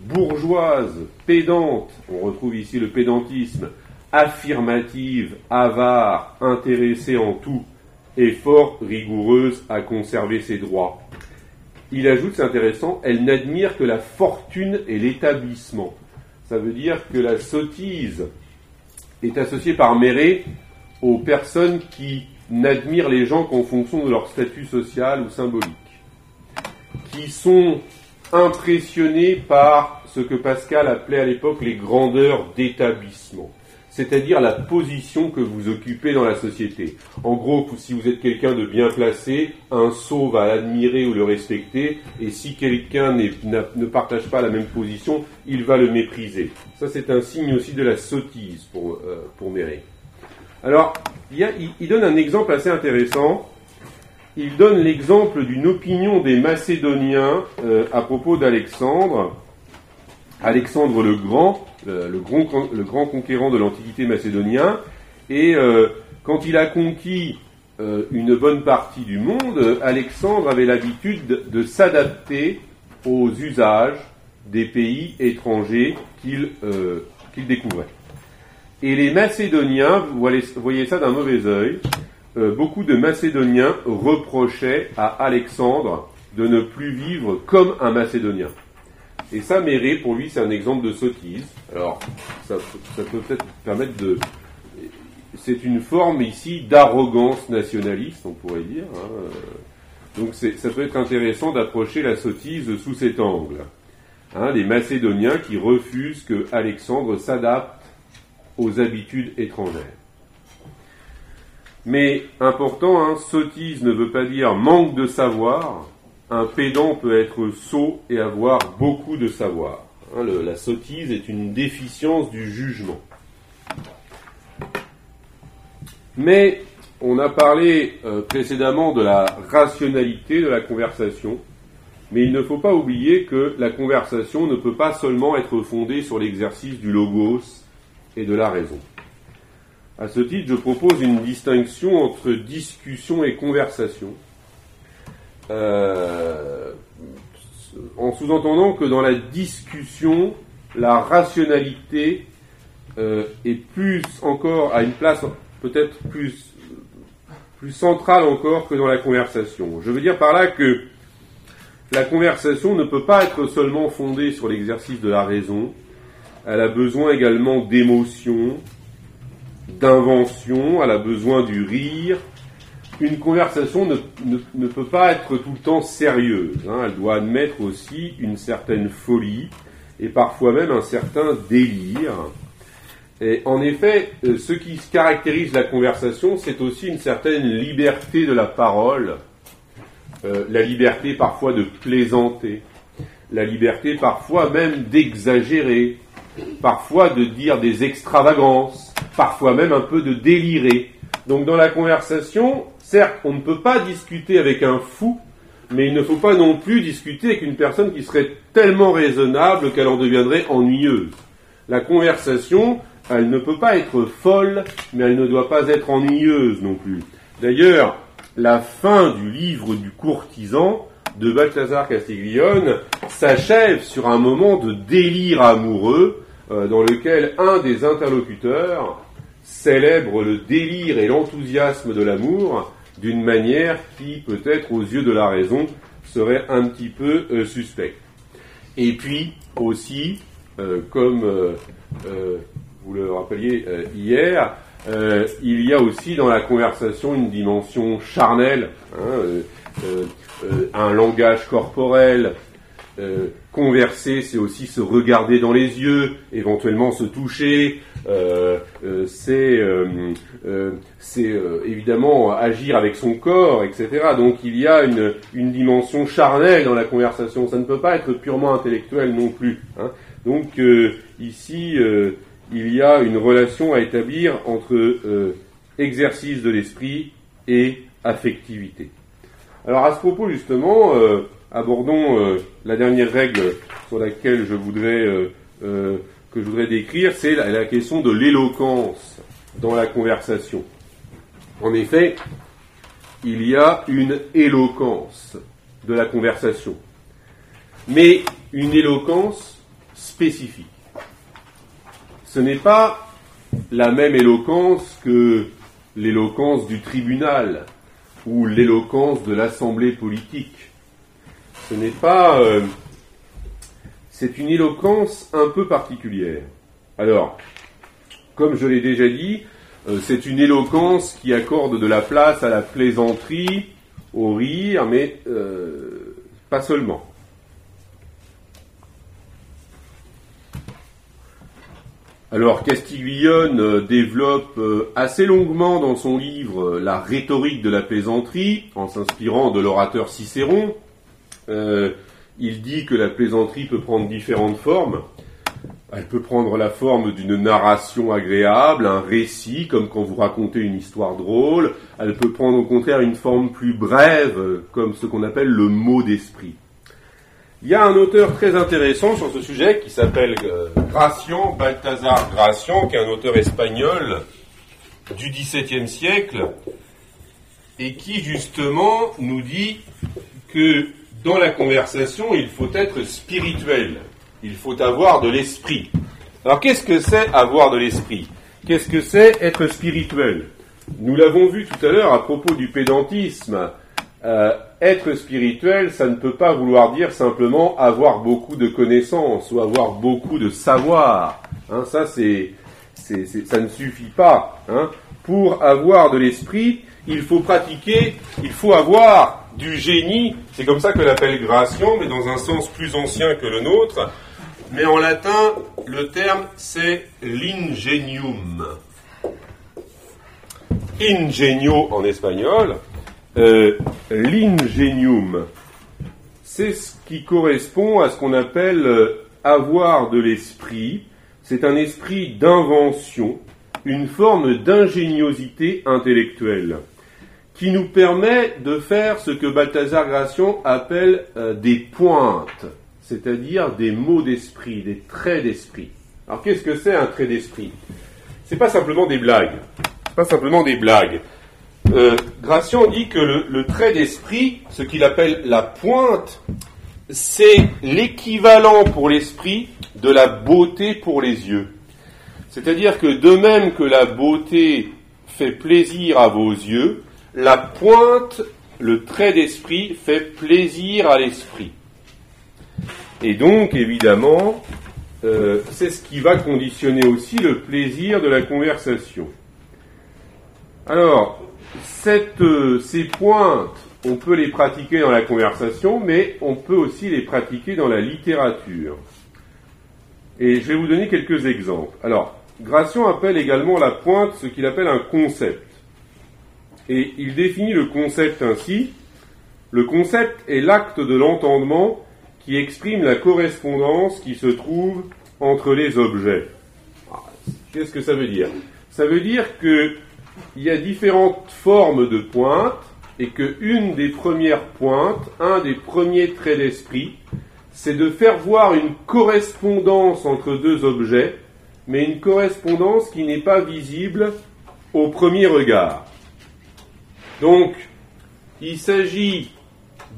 bourgeoise, pédante, on retrouve ici le pédantisme, affirmative, avare, intéressée en tout, et fort rigoureuse à conserver ses droits. Il ajoute, c'est intéressant, elle n'admire que la fortune et l'établissement. Ça veut dire que la sottise est associé par Méré aux personnes qui n'admirent les gens qu'en fonction de leur statut social ou symbolique, qui sont impressionnés par ce que Pascal appelait à l'époque les grandeurs d'établissement, c'est-à-dire la position que vous occupez dans la société. En gros, si vous êtes quelqu'un de bien placé, un sot va l'admirer ou le respecter, et si quelqu'un ne partage pas la même position, il va le mépriser. Ça, c'est un signe aussi de la sottise pour, euh, pour Méré. Alors, il, donne un exemple assez intéressant. Il donne l'exemple d'une opinion des Macédoniens euh, à propos d'Alexandre. Alexandre le Grand, le, grand, conquérant de l'Antiquité macédonien. Et euh, quand il a conquis une bonne partie du monde, Alexandre avait l'habitude de s'adapter aux usages des pays étrangers euh, qu'il découvrait. Et les Macédoniens, vous voyez ça d'un mauvais œil, euh, beaucoup de Macédoniens reprochaient à Alexandre de ne plus vivre comme un Macédonien. Et ça, Méré, pour lui, c'est un exemple de sottise. Alors, ça, peut peut-être permettre de... C'est une forme ici d'arrogance nationaliste, on pourrait dire. Hein. Donc ça peut être intéressant d'approcher la sottise sous cet angle. Hein, les Macédoniens qui refusent que Alexandre s'adapte aux habitudes étrangères. Mais important, hein, sottise ne veut pas dire manque de savoir. Un pédant peut être sot et avoir beaucoup de savoir. Hein, la sottise est une déficience du jugement. Mais on a parlé euh, précédemment de la rationalité de la conversation. Mais il ne faut pas oublier que la conversation ne peut pas seulement être fondée sur l'exercice du logos et de la raison. À ce titre, je propose une distinction entre discussion et conversation, euh, en sous-entendant que dans la discussion, la rationalité euh, est plus encore à une place peut-être plus plus centrale encore que dans la conversation. Je veux dire par là que la conversation ne peut pas être seulement fondée sur l'exercice de la raison, elle a besoin également d'émotion, d'invention, elle a besoin du rire. Une conversation ne, peut pas être tout le temps sérieuse, hein. elle doit admettre aussi une certaine folie et parfois même un certain délire. Et en effet, euh, ce qui caractérise la conversation, c'est aussi une certaine liberté de la parole, euh, la liberté parfois de plaisanter, la liberté parfois même d'exagérer, parfois de dire des extravagances, parfois même un peu de délirer. Donc dans la conversation, certes, on ne peut pas discuter avec un fou, mais il ne faut pas non plus discuter avec une personne qui serait tellement raisonnable qu'elle en deviendrait ennuyeuse. La conversation, elle ne peut pas être folle, mais elle ne doit pas être ennuyeuse non plus. D'ailleurs, la fin du livre du courtisan de Balthazar Castiglione s'achève sur un moment de délire amoureux euh, dans lequel un des interlocuteurs célèbre le délire et l'enthousiasme de l'amour d'une manière qui, peut-être aux yeux de la raison, serait un petit peu euh, suspecte. Et puis aussi, euh, comme vous le rappeliez hier, il y a aussi dans la conversation une dimension charnelle. Hein, euh, un langage corporel. Euh, converser, c'est aussi se regarder dans les yeux, éventuellement se toucher. Euh, c'est évidemment agir avec son corps, etc. Donc il y a une, dimension charnelle dans la conversation. Ça ne peut pas être purement intellectuel non plus. Hein. Donc ici, il y a une relation à établir entre exercice de l'esprit et affectivité. Alors à ce propos justement, euh, abordons euh, la dernière règle sur laquelle je voudrais euh, que je voudrais décrire, c'est la, question de l'éloquence dans la conversation. En effet, il y a une éloquence de la conversation, mais une éloquence spécifique. Ce n'est pas la même éloquence que l'éloquence du tribunal, ou l'éloquence de l'assemblée politique. Ce n'est pas... Euh, c'est une éloquence un peu particulière. Alors, comme je l'ai déjà dit, euh, c'est une éloquence qui accorde de la place à la plaisanterie, au rire, mais euh, pas seulement. Alors Castiglione développe assez longuement dans son livre la rhétorique de la plaisanterie en s'inspirant de l'orateur Cicéron. Il dit que la plaisanterie peut prendre différentes formes. Elle peut prendre la forme d'une narration agréable, un récit, comme quand vous racontez une histoire drôle. Elle peut prendre au contraire une forme plus brève, comme ce qu'on appelle le mot d'esprit. Il y a un auteur très intéressant sur ce sujet qui s'appelle euh, Gracian, Balthazar Gracian, qui est un auteur espagnol du XVIIe siècle, et qui justement nous dit que dans la conversation, il faut être spirituel, il faut avoir de l'esprit. Alors qu'est-ce que c'est avoir de l'esprit? Qu'est-ce que c'est être spirituel? Nous l'avons vu tout à l'heure à propos du pédantisme. Euh, être spirituel, ça ne peut pas vouloir dire simplement avoir beaucoup de connaissances ou avoir beaucoup de savoir. Hein, ça, ça ne suffit pas. Hein. Pour avoir de l'esprit, il faut pratiquer, il faut avoir du génie. C'est comme ça que l'appelle Gration, mais dans un sens plus ancien que le nôtre. Mais en latin, le terme c'est l'ingenium. Ingenio en espagnol, euh, l'ingenium, c'est ce qui correspond à ce qu'on appelle euh, avoir de l'esprit. C'est un esprit d'invention, une forme d'ingéniosité intellectuelle qui nous permet de faire ce que Balthazar Gracian appelle euh, des pointes, c'est-à-dire des mots d'esprit, des traits d'esprit. Alors qu'est-ce que c'est un trait d'esprit? C'est pas simplement des blagues. Pas simplement des blagues. Euh, Gracian dit que le, trait d'esprit, ce qu'il appelle la pointe, c'est l'équivalent pour l'esprit de la beauté pour les yeux. C'est-à-dire que de même que la beauté fait plaisir à vos yeux, la pointe, le trait d'esprit, fait plaisir à l'esprit. Et donc, évidemment, euh, c'est ce qui va conditionner aussi le plaisir de la conversation. Alors, euh, ces pointes, on peut les pratiquer dans la conversation, mais on peut aussi les pratiquer dans la littérature. Et je vais vous donner quelques exemples. Alors, Gracian appelle également la pointe ce qu'il appelle un concept. Et il définit le concept ainsi. Le concept est l'acte de l'entendement qui exprime la correspondance qui se trouve entre les objets. Ah, qu'est-ce que ça veut dire? Ça veut dire qu'il y a différentes formes de pointes et qu'une des premières pointes, un des premiers traits d'esprit, c'est de faire voir une correspondance entre deux objets, mais une correspondance qui n'est pas visible au premier regard. Donc, il s'agit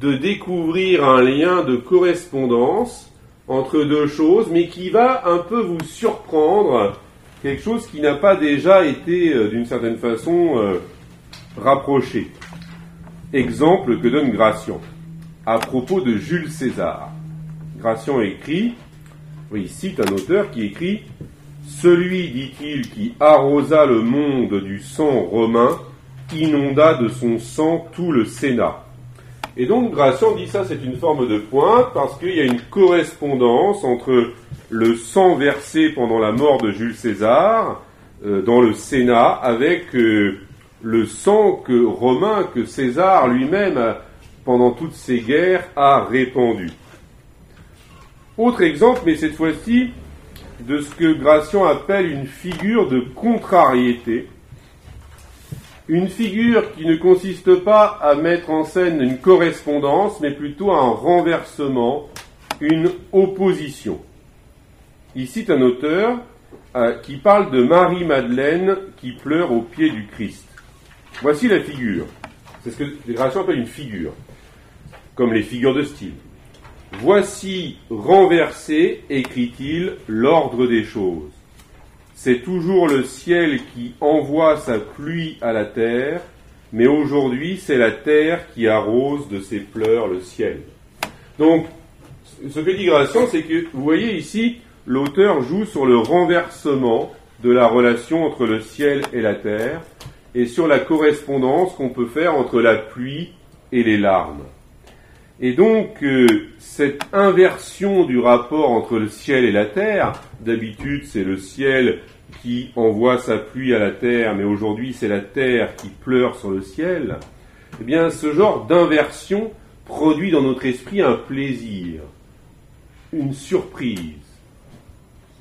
de découvrir un lien de correspondance entre deux choses, mais qui va un peu vous surprendre, quelque chose qui n'a pas déjà été, euh, d'une certaine façon, euh, rapproché. Exemple que donne Gration à propos de Jules César. Gration écrit, il cite un auteur qui écrit Celui, dit-il, qui arrosa le monde du sang romain, inonda de son sang tout le Sénat. Et donc Gration dit ça, c'est une forme de pointe parce qu'il y a une correspondance entre le sang versé pendant la mort de Jules César euh, dans le Sénat avec euh, le sang romain que César lui-même pendant toutes ces guerres a répandu. Autre exemple, mais cette fois-ci de ce que Gration appelle une figure de contrariété une figure qui ne consiste pas à mettre en scène une correspondance, mais plutôt un renversement, une opposition. Il cite un auteur euh, qui parle de Marie-Madeleine qui pleure au pied du Christ. Voici la figure. C'est ce que les Gration appellent une figure, comme les figures de style. Voici renversé, écrit-il, l'ordre des choses. C'est toujours le ciel qui envoie sa pluie à la terre, mais aujourd'hui c'est la terre qui arrose de ses pleurs le ciel. Donc, ce que dit Gration, c'est que vous voyez ici, l'auteur joue sur le renversement de la relation entre le ciel et la terre, et sur la correspondance qu'on peut faire entre la pluie et les larmes. Et donc, euh, cette inversion du rapport entre le ciel et la terre, d'habitude c'est le ciel qui envoie sa pluie à la terre, mais aujourd'hui c'est la terre qui pleure sur le ciel, eh bien ce genre d'inversion produit dans notre esprit un plaisir, une surprise,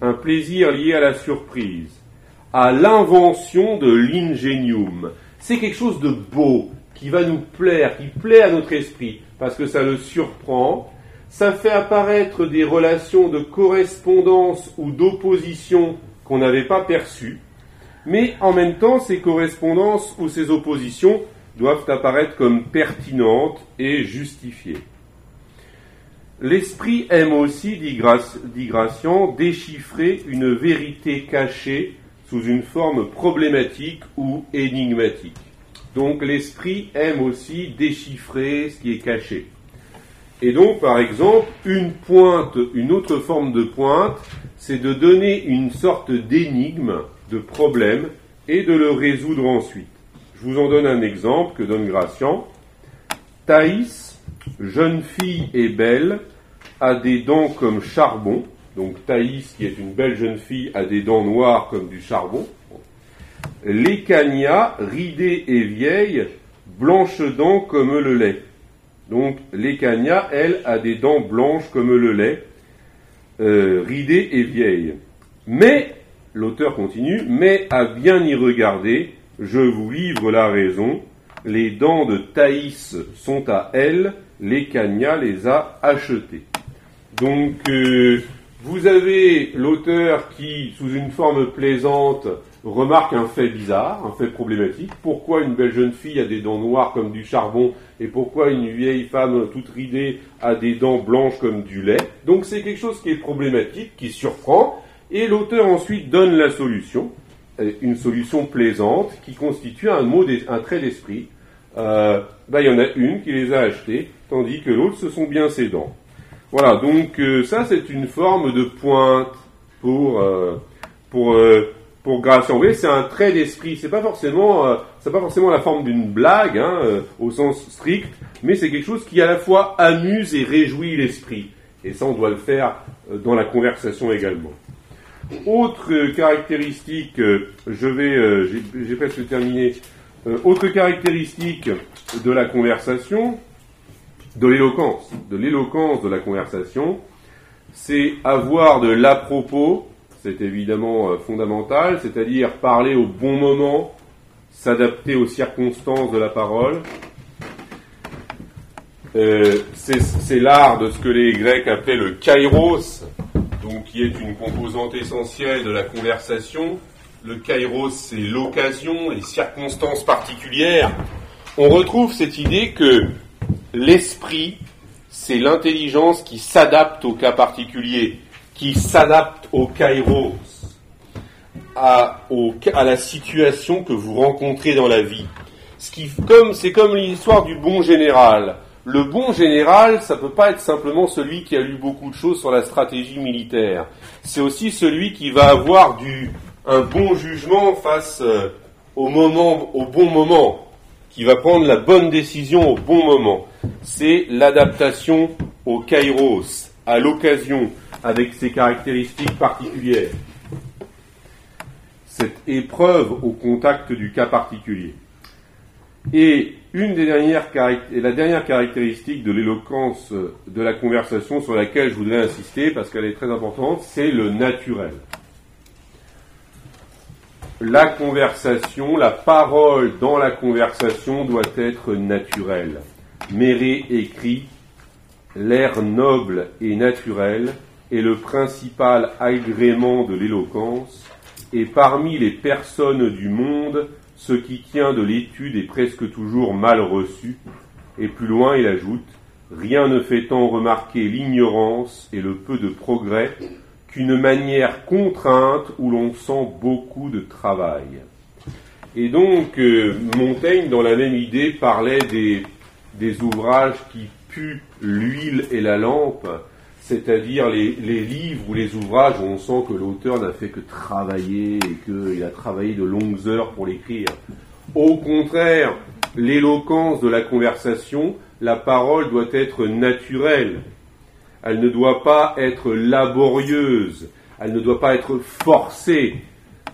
un plaisir lié à la surprise, à l'invention de l'ingenium. C'est quelque chose de beau, qui va nous plaire, qui plaît à notre esprit, parce que ça le surprend, ça fait apparaître des relations de correspondance ou d'opposition qu'on n'avait pas perçues, mais en même temps ces correspondances ou ces oppositions doivent apparaître comme pertinentes et justifiées. L'esprit aime aussi, dit, Gratien, déchiffrer une vérité cachée sous une forme problématique ou énigmatique. Donc l'esprit aime aussi déchiffrer ce qui est caché. Et donc, par exemple, une pointe, une autre forme de pointe, c'est de donner une sorte d'énigme, de problème, et de le résoudre ensuite. Je vous en donne un exemple que donne Gratian. Thaïs, jeune fille et belle, a des dents comme charbon. Donc Thaïs, qui est une belle jeune fille, a des dents noires comme du charbon. L'écania, ridée et vieille, blanche dents comme le lait. Donc l'écania, elle, a des dents blanches comme le lait, euh, ridée et vieille. Mais, l'auteur continue, mais à bien y regarder, je vous livre la raison, les dents de Thaïs sont à elle, l'écania les a achetées. Donc, euh, vous avez l'auteur qui, sous une forme plaisante, remarque un fait bizarre, un fait problématique. Pourquoi une belle jeune fille a des dents noires comme du charbon et pourquoi une vieille femme toute ridée a des dents blanches comme du lait? Donc c'est quelque chose qui est problématique, qui surprend, et l'auteur ensuite donne la solution, euh, une solution plaisante qui constitue un mot, un trait d'esprit. Euh, bah, il y en a une qui les a achetées, tandis que l'autre ce sont bien ses dents. Voilà, donc euh, ça c'est une forme de pointe pour pour pour voyez, c'est un trait d'esprit. C'est pas forcément, euh, c'est pas forcément la forme d'une blague hein, euh, au sens strict, mais c'est quelque chose qui à la fois amuse et réjouit l'esprit. Et ça, on doit le faire euh, dans la conversation également. Autre caractéristique, je vais, j'ai presque terminé. autre caractéristique de la conversation, de l'éloquence, de l'éloquence de la conversation, c'est avoir de l'à-propos, c'est évidemment euh, fondamental, c'est-à-dire parler au bon moment, s'adapter aux circonstances de la parole. Euh, c'est l'art de ce que les Grecs appelaient le kairos, donc qui est une composante essentielle de la conversation. Le kairos, c'est l'occasion, les circonstances particulières. On retrouve cette idée que l'esprit, c'est l'intelligence qui s'adapte au cas particulier, qui s'adapte au kairos, à, la situation que vous rencontrez dans la vie. Ce qui, comme, c'est comme l'histoire du bon général. Le bon général, ça ne peut pas être simplement celui qui a lu beaucoup de choses sur la stratégie militaire. C'est aussi celui qui va avoir du, un bon jugement face euh, au moment, au bon moment, qui va prendre la bonne décision au bon moment. C'est l'adaptation au kairos, à l'occasion, avec ses caractéristiques particulières. Cette épreuve au contact du cas particulier. Et la dernière caractéristique de l'éloquence de la conversation sur laquelle je voudrais insister parce qu'elle est très importante, c'est le naturel. La conversation, la parole dans la conversation doit être naturelle. Méré écrit L'air noble et naturel est le principal agrément de l'éloquence, et parmi les personnes du monde, ce qui tient de l'étude est presque toujours mal reçu, et plus loin il ajoute, rien ne fait tant remarquer l'ignorance et le peu de progrès qu'une manière contrainte où l'on sent beaucoup de travail. Et donc euh, Montaigne, dans la même idée, parlait des, des ouvrages qui puent l'huile et la lampe, c'est-à-dire les, livres ou les ouvrages où on sent que l'auteur n'a fait que travailler et qu'il a travaillé de longues heures pour l'écrire. Au contraire, l'éloquence de la conversation, la parole doit être naturelle. Elle ne doit pas être laborieuse. Elle ne doit pas être forcée.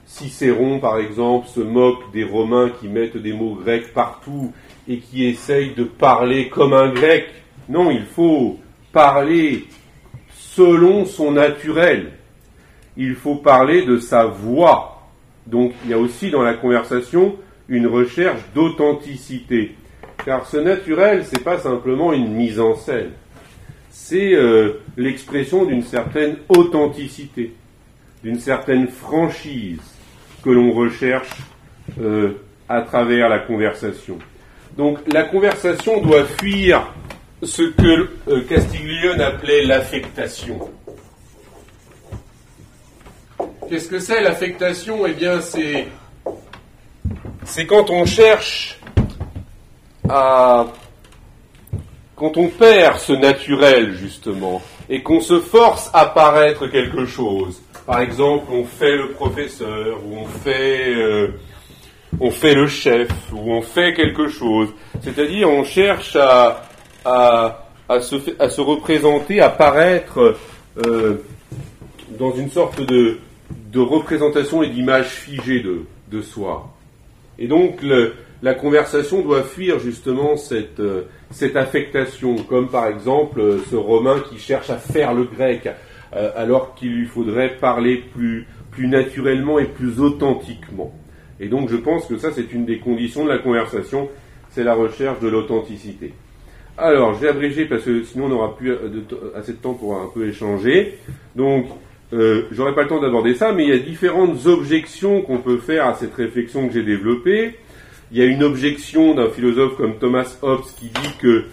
Cicéron, par exemple, se moque des Romains qui mettent des mots grecs partout et qui essayent de parler comme un grec. Non, il faut parler selon son naturel. Il faut parler de sa voix. Donc il y a aussi dans la conversation une recherche d'authenticité. Car ce naturel, c'est pas simplement une mise en scène. C'est euh, l'expression d'une certaine authenticité, d'une certaine franchise que l'on recherche euh, à travers la conversation. Donc la conversation doit fuir ce que euh, Castiglione appelait l'affectation. Qu'est-ce que c'est l'affectation? Eh bien, c'est c'est quand on cherche à quand on perd ce naturel justement et qu'on se force à paraître quelque chose. Par exemple, on fait le professeur ou on fait euh, on fait le chef ou on fait quelque chose. C'est-à-dire, on cherche à à, se, représenter, à paraître euh, dans une sorte de, représentation et d'image figée de, soi. Et donc la conversation doit fuir justement cette, euh, affectation, comme par exemple euh, ce Romain qui cherche à faire le grec, alors qu'il lui faudrait parler plus, plus naturellement et plus authentiquement. Et donc je pense que ça c'est une des conditions de la conversation, c'est la recherche de l'authenticité. Alors, je vais abréger parce que sinon on n'aura plus assez de temps pour un peu échanger. Donc, euh, j'aurai pas le temps d'aborder ça, mais il y a différentes objections qu'on peut faire à cette réflexion que j'ai développée. Il y a une objection d'un philosophe comme Thomas Hobbes qui dit que,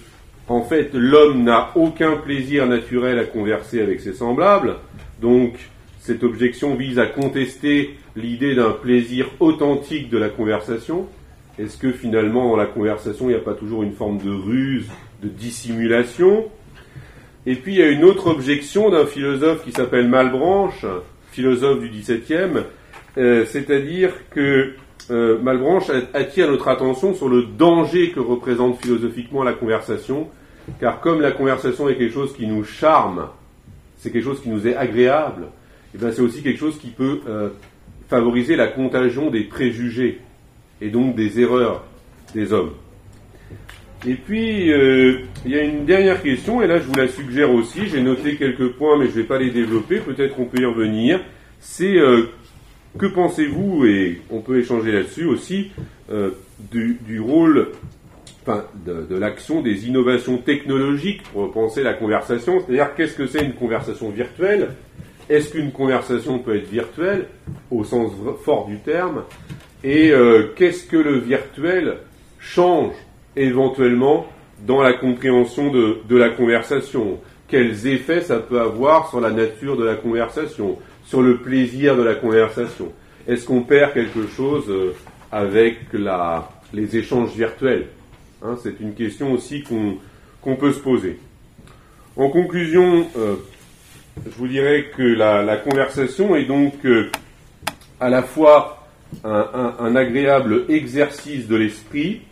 en fait, l'homme n'a aucun plaisir naturel à converser avec ses semblables. Donc, cette objection vise à contester l'idée d'un plaisir authentique de la conversation. Est-ce que finalement, dans la conversation, il n'y a pas toujours une forme de ruse de dissimulation. Et puis il y a une autre objection d'un philosophe qui s'appelle Malbranche, philosophe du XVIIe, euh, c'est-à-dire que euh, Malbranche attire notre attention sur le danger que représente philosophiquement la conversation, car comme la conversation est quelque chose qui nous charme, c'est quelque chose qui nous est agréable, et bien c'est aussi quelque chose qui peut euh, favoriser la contagion des préjugés et donc des erreurs des hommes. Et puis, euh, il y a une dernière question, et là je vous la suggère aussi, j'ai noté quelques points, mais je ne vais pas les développer, peut-être on peut y revenir. C'est euh, que pensez-vous, et on peut échanger là-dessus aussi, euh, du, rôle, enfin, de, de l'action des innovations technologiques? Pour penser la conversation, c'est-à-dire qu'est-ce que c'est une conversation virtuelle? Est-ce qu'une conversation peut être virtuelle, au sens fort du terme? Et qu'est-ce que le virtuel change éventuellement dans la compréhension de, la conversation. Quels effets ça peut avoir sur la nature de la conversation, sur le plaisir de la conversation? Est-ce qu'on perd quelque chose euh, avec la, les échanges virtuels? Hein, C'est une question aussi qu'on peut se poser. En conclusion, euh, je vous dirais que la, conversation est donc euh, à la fois un agréable exercice de l'esprit,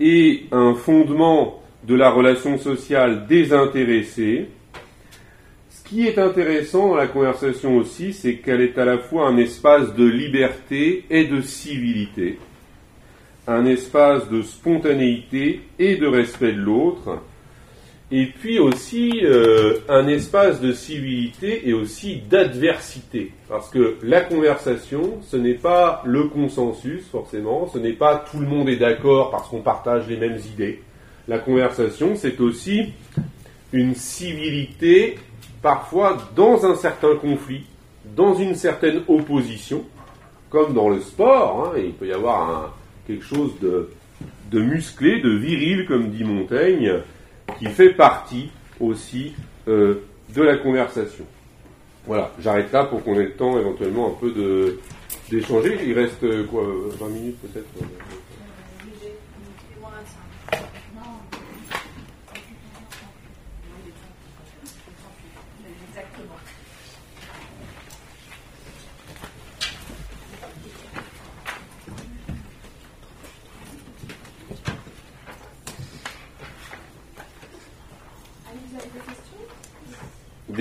et un fondement de la relation sociale désintéressée. Ce qui est intéressant dans la conversation aussi, c'est qu'elle est à la fois un espace de liberté et de civilité, un espace de spontanéité et de respect de l'autre, et puis aussi euh, un espace de civilité et aussi d'adversité. Parce que la conversation, ce n'est pas le consensus forcément, ce n'est pas tout le monde est d'accord parce qu'on partage les mêmes idées. La conversation, c'est aussi une civilité, parfois dans un certain conflit, dans une certaine opposition, comme dans le sport, hein, il peut y avoir quelque chose de, de musclé, de viril, comme dit Montaigne, qui fait partie aussi euh, de la conversation. Voilà, j'arrête là pour qu'on ait le temps éventuellement un peu d'échanger. Il reste euh, quoi, 20 minutes peut-être euh,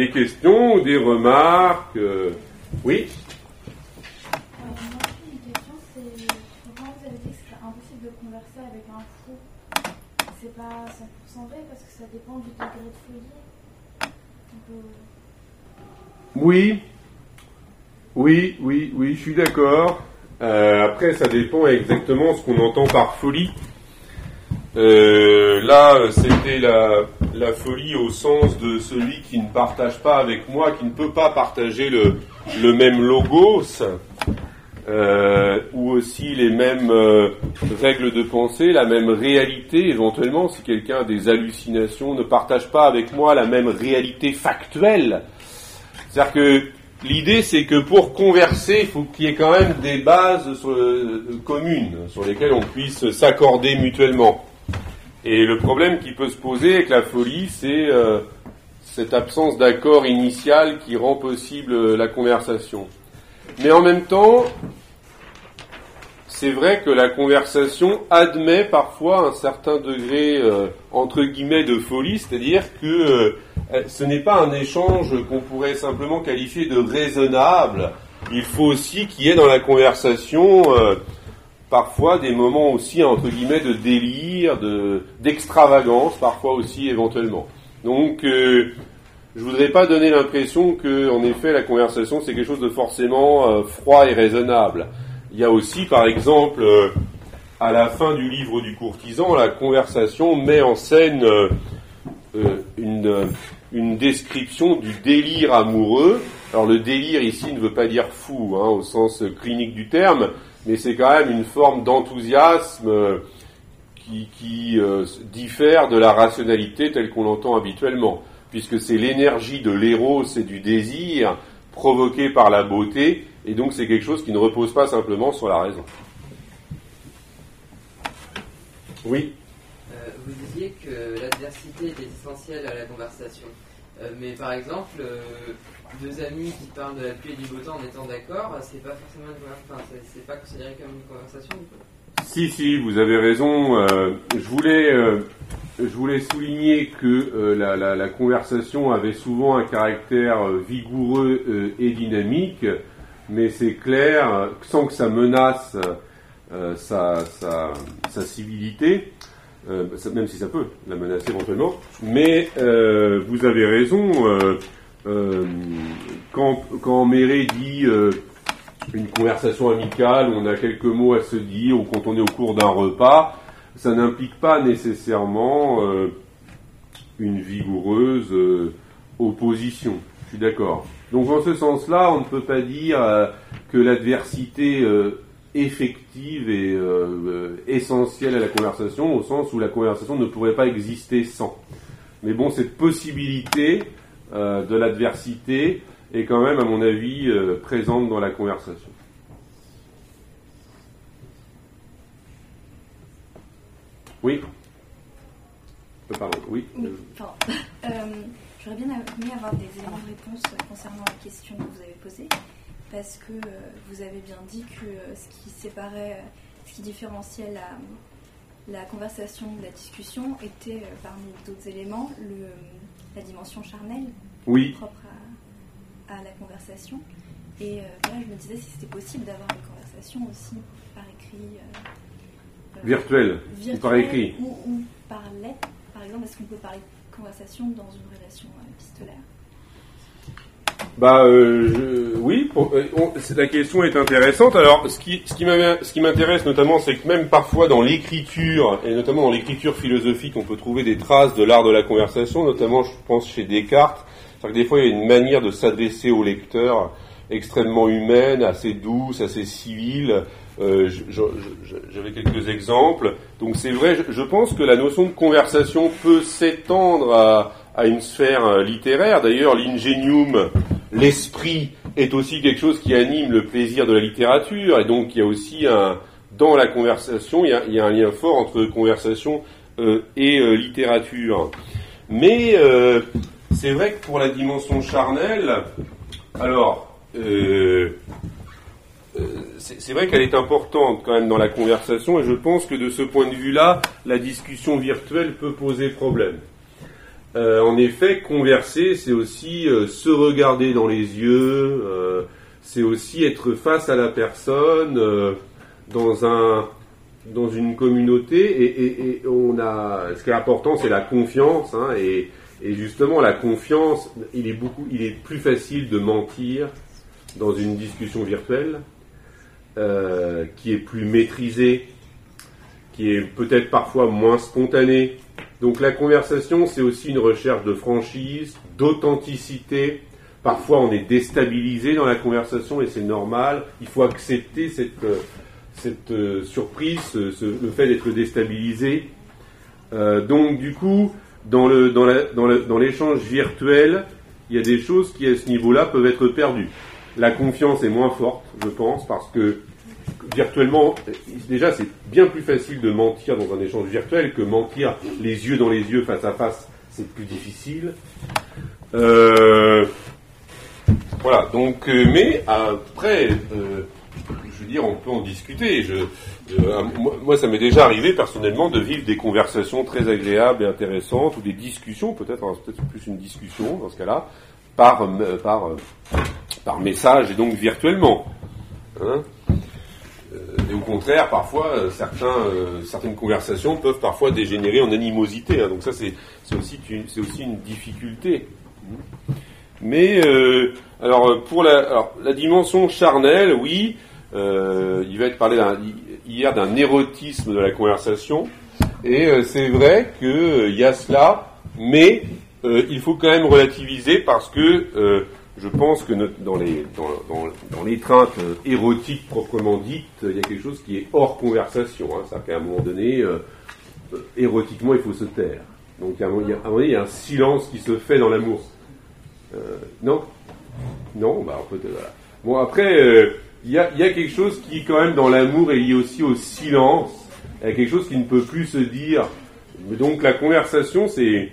Des questions ou des remarques euh, Oui c'est pas 100% vrai parce que ça dépend du degré de folie. Oui, oui, oui, oui, je suis d'accord. Euh, après, ça dépend exactement ce qu'on entend par folie. Euh, là, c'était la, la, folie au sens de celui qui ne partage pas avec moi, qui ne peut pas partager le, même logos, euh, ou aussi les mêmes euh, règles de pensée, la même réalité, éventuellement, si quelqu'un a des hallucinations, ne partage pas avec moi la même réalité factuelle. C'est-à-dire que l'idée, c'est que pour converser, il faut qu'il y ait quand même des bases communes sur lesquelles on puisse s'accorder mutuellement. Et le problème qui peut se poser avec la folie, c'est euh, cette absence d'accord initial qui rend possible euh, la conversation. Mais en même temps, c'est vrai que la conversation admet parfois un certain degré, euh, entre guillemets, de folie, c'est-à-dire que ce n'est pas un échange qu'on pourrait simplement qualifier de raisonnable. Il faut aussi qu'il y ait dans la conversation parfois des moments aussi entre guillemets de délire, de d'extravagance, parfois aussi éventuellement. Donc euh, je voudrais pas donner l'impression que en effet la conversation c'est quelque chose de forcément euh, froid et raisonnable. Il y a aussi par exemple euh, à la fin du livre du courtisan, la conversation met en scène une, une description du délire amoureux. Alors le délire ici ne veut pas dire fou hein, au sens clinique du terme, mais c'est quand même une forme d'enthousiasme euh, qui, euh, diffère de la rationalité telle qu'on l'entend habituellement, puisque c'est l'énergie de l'éros et du désir provoqué par la beauté, et donc c'est quelque chose qui ne repose pas simplement sur la raison. Oui euh, Vous disiez que l'adversité est essentielle à la conversation. Mais par exemple, deux amis qui parlent de la pluie et du beau temps en étant d'accord, c'est pas forcément une conversation, c'est pas considéré comme une conversation Si, si, vous avez raison. Euh, je, voulais, euh, je voulais souligner que euh, la, la, conversation avait souvent un caractère vigoureux et dynamique, mais c'est clair, sans que ça menace sa, sa, sa, civilité. Euh, même si ça peut la menacer éventuellement. Mais euh, vous avez raison, euh, quand, quand Méré dit une conversation amicale, on a quelques mots à se dire, ou quand on est au cours d'un repas, ça n'implique pas nécessairement une vigoureuse opposition. Je suis d'accord. Donc en ce sens-là, on ne peut pas dire que l'adversité effective est euh, euh, essentielle à la conversation, au sens où la conversation ne pourrait pas exister sans. Mais bon, cette possibilité euh, de l'adversité est quand même, à mon avis, présente dans la conversation. Oui Pardon, oui j'aurais bien aimé avoir des éléments de réponse concernant la question que vous avez posée, parce que euh, vous avez bien dit que euh, ce qui séparait, euh, ce qui différenciait la, la conversation de la discussion était, parmi d'autres éléments, le, la dimension charnelle Oui, propre à, à la conversation. Et euh, voilà, je me disais si c'était possible d'avoir une conversation aussi par écrit. euh, euh, virtuel, ou par écrit. Ou, ou par lettre, par exemple, est-ce qu'on peut parler de conversation dans une relation épistolaire? Bah euh, oui, pour- euh, on- la question est intéressante. Alors, ce qui, ce qui m'intéresse notamment, c'est que même parfois dans l'écriture, et notamment dans l'écriture philosophique, on peut trouver des traces de l'art de la conversation, notamment, je pense, chez Descartes. C'est-à-dire que des fois, il y a une manière de s'adresser au lecteur extrêmement humaine, assez douce, assez civile. Euh, J'avais quelques exemples. Donc c'est vrai, je, je pense que la notion de conversation peut s'étendre à, à une sphère euh, littéraire. D'ailleurs, l'ingénium, l'esprit, est aussi quelque chose qui anime le plaisir de la littérature. Et donc il y a aussi un, dans la conversation, il y a, un lien fort entre conversation euh, et euh, littérature. Mais euh, c'est vrai que pour la dimension charnelle, alors, c'est vrai qu'elle est importante quand même dans la conversation, et je pense que de ce point de vue-là, la discussion virtuelle peut poser problème. Euh, en effet, converser, c'est aussi euh, se regarder dans les yeux, euh, c'est aussi être face à la personne dans un dans une communauté, et, on a ce qui est important, c'est la confiance, hein, et, et justement la confiance, il est beaucoup, il est plus facile de mentir dans une discussion virtuelle qui est plus maîtrisée, qui est peut-être parfois moins spontanée. Donc la conversation, c'est aussi une recherche de franchise, d'authenticité. Parfois, on est déstabilisé dans la conversation et c'est normal. Il faut accepter cette, euh, cette euh, surprise, le fait d'être déstabilisé. Euh, donc, du coup, dans le dans la- dans dans l'échange virtuel, il y a des choses qui, à ce niveau-là, peuvent être perdues. La confiance est moins forte, je pense, parce que virtuellement, déjà, c'est bien plus facile de mentir dans un échange virtuel que mentir les yeux dans les yeux, face à face, c'est plus difficile. Euh, voilà, donc, euh, mais après, euh, je veux dire, on peut en discuter. Moi, ça m'est déjà arrivé personnellement de vivre des conversations très agréables et intéressantes, ou des discussions, peut-être, c'est peut-être plus une discussion dans ce cas-là, par, par, par message et donc virtuellement. Hein et au contraire, parfois, euh, euh, certaines conversations peuvent parfois dégénérer en animosité. hein. donc ça, c'est aussi, une- difficulté. Mais euh, alors euh, pour la, dimension charnelle, oui, euh, il va être parlé hier d'un érotisme de la conversation, et euh, c'est vrai qu'il y a cela, mais euh, il faut quand même relativiser parce que euh, je pense que notre- dans les dans, dans, dans l'étreinte euh, érotique proprement dite, il y a quelque chose qui est hors conversation. Hein, C'est-à-dire qu'à un moment donné, euh, euh, érotiquement, il faut se taire. Donc à un, moment, donné, il y a un silence qui se fait dans l'amour. Euh, non? Non, bah on peut. Voilà. Bon après, euh, il y, a, il y a quelque chose qui quand même dans l'amour est lié aussi au silence. Il y a quelque chose qui ne peut plus se dire. Donc la conversation, c'est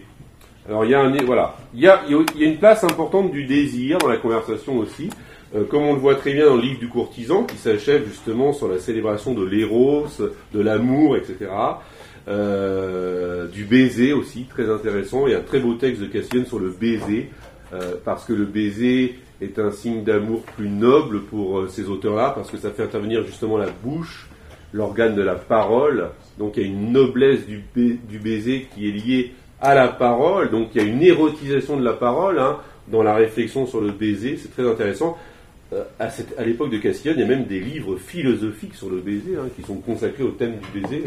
alors il y a un voilà, il y a, il y a- une place importante du désir dans la conversation aussi, Euh, comme on le voit très bien dans le livre du courtisan, qui s'achève justement sur la célébration de l'éros, de l'amour, etc. Euh, du baiser aussi, très intéressant. Il y a un très beau texte de Cassienne sur le baiser, euh, parce que le baiser est un signe d'amour plus noble pour euh, ces auteurs-là, parce que ça fait intervenir justement la bouche l'organe de la parole. Donc il y a une noblesse du, baiser qui est liée à la parole. Donc il y a une érotisation de la parole hein, dans la réflexion sur le baiser. C'est très intéressant. Euh, à, l'époque de Castillon, il y a même des livres philosophiques sur le baiser hein, qui sont consacrés au thème du baiser.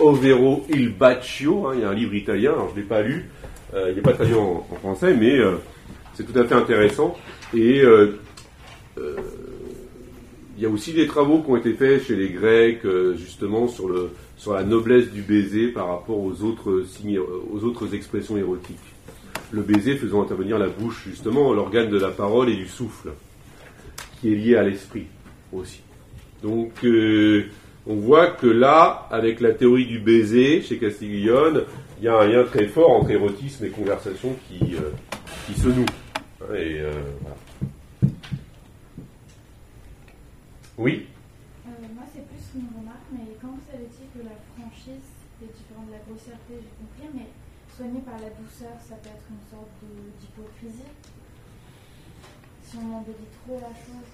Overo il Bacio, hein, il y a un livre italien, alors je ne l'ai pas lu, euh, il n'est pas traduit en, français, mais euh, c'est tout à fait intéressant. Et il y a aussi des travaux qui ont été faits chez les Grecs, justement, sur, le, sur la noblesse du baiser par rapport aux autres, signes, aux autres expressions érotiques. Le baiser faisant intervenir la bouche, justement, l'organe de la parole et du souffle qui est lié à l'esprit aussi. Donc, euh, on voit que là, avec la théorie du baiser chez Castiglione, il y a un lien très fort entre érotisme et conversation qui, euh, se noue. Euh, Oui Moi, c'est plus une remarque, mais quand vous avez dit que la franchise est différente de la grossièreté, j'ai compris, mais soigner par la douceur, ça peut être une sorte d'hypocrisie si on embellit trop la chose.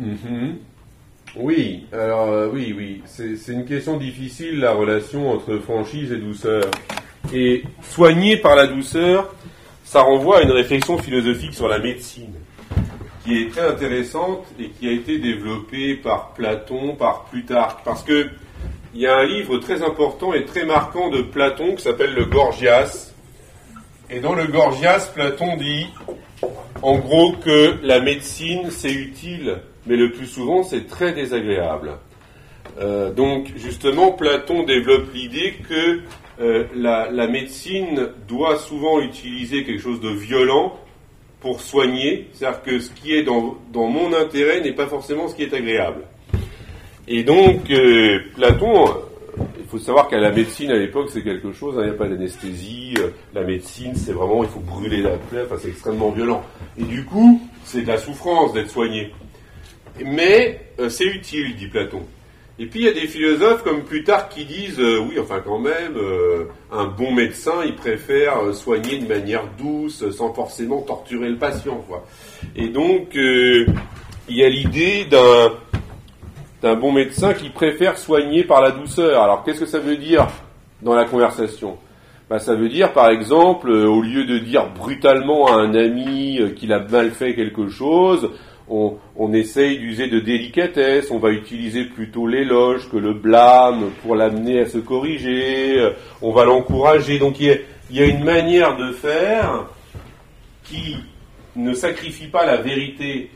Mhm. Oui, alors euh, oui, oui, c'est une question difficile la relation entre franchise et douceur. Et soigner par la douceur, ça renvoie à une réflexion philosophique sur la médecine, qui est très intéressante et qui a été développée par Platon, par Plutarque, parce que il y a un livre très important et très marquant de Platon qui s'appelle le Gorgias. Et dans le Gorgias, Platon dit en gros que la médecine c'est utile, mais le plus souvent c'est très désagréable. Euh, donc justement, Platon développe l'idée que euh, la, médecine doit souvent utiliser quelque chose de violent pour soigner, c'est-à-dire que ce qui est dans, mon intérêt n'est pas forcément ce qui est agréable. Et donc, euh, Platon il faut savoir qu'à la médecine à l'époque c'est quelque chose, hein, il n'y a pas d'anesthésie, euh, la médecine c'est vraiment, il faut brûler la plaie, enfin c'est extrêmement violent. Et du coup, c'est de la souffrance d'être soigné. Mais euh, c'est utile, dit Platon. Et puis il y a des philosophes comme Plutarque qui disent, euh, oui, enfin quand même, un bon médecin, il préfère soigner de manière douce, sans forcément torturer le patient. Quoi. Et donc, il y a l'idée d'un d'un bon médecin qui préfère soigner par la douceur. Alors qu'est-ce que ça veut dire dans la conversation? Bah, Ça veut dire par exemple, euh, au lieu de dire brutalement à un ami euh, qu'il a mal fait quelque chose, on, essaye d'user de délicatesse, on va utiliser plutôt l'éloge que le blâme pour l'amener à se corriger, euh, on va l'encourager. Donc il y, a, une manière de faire qui ne sacrifie pas la vérité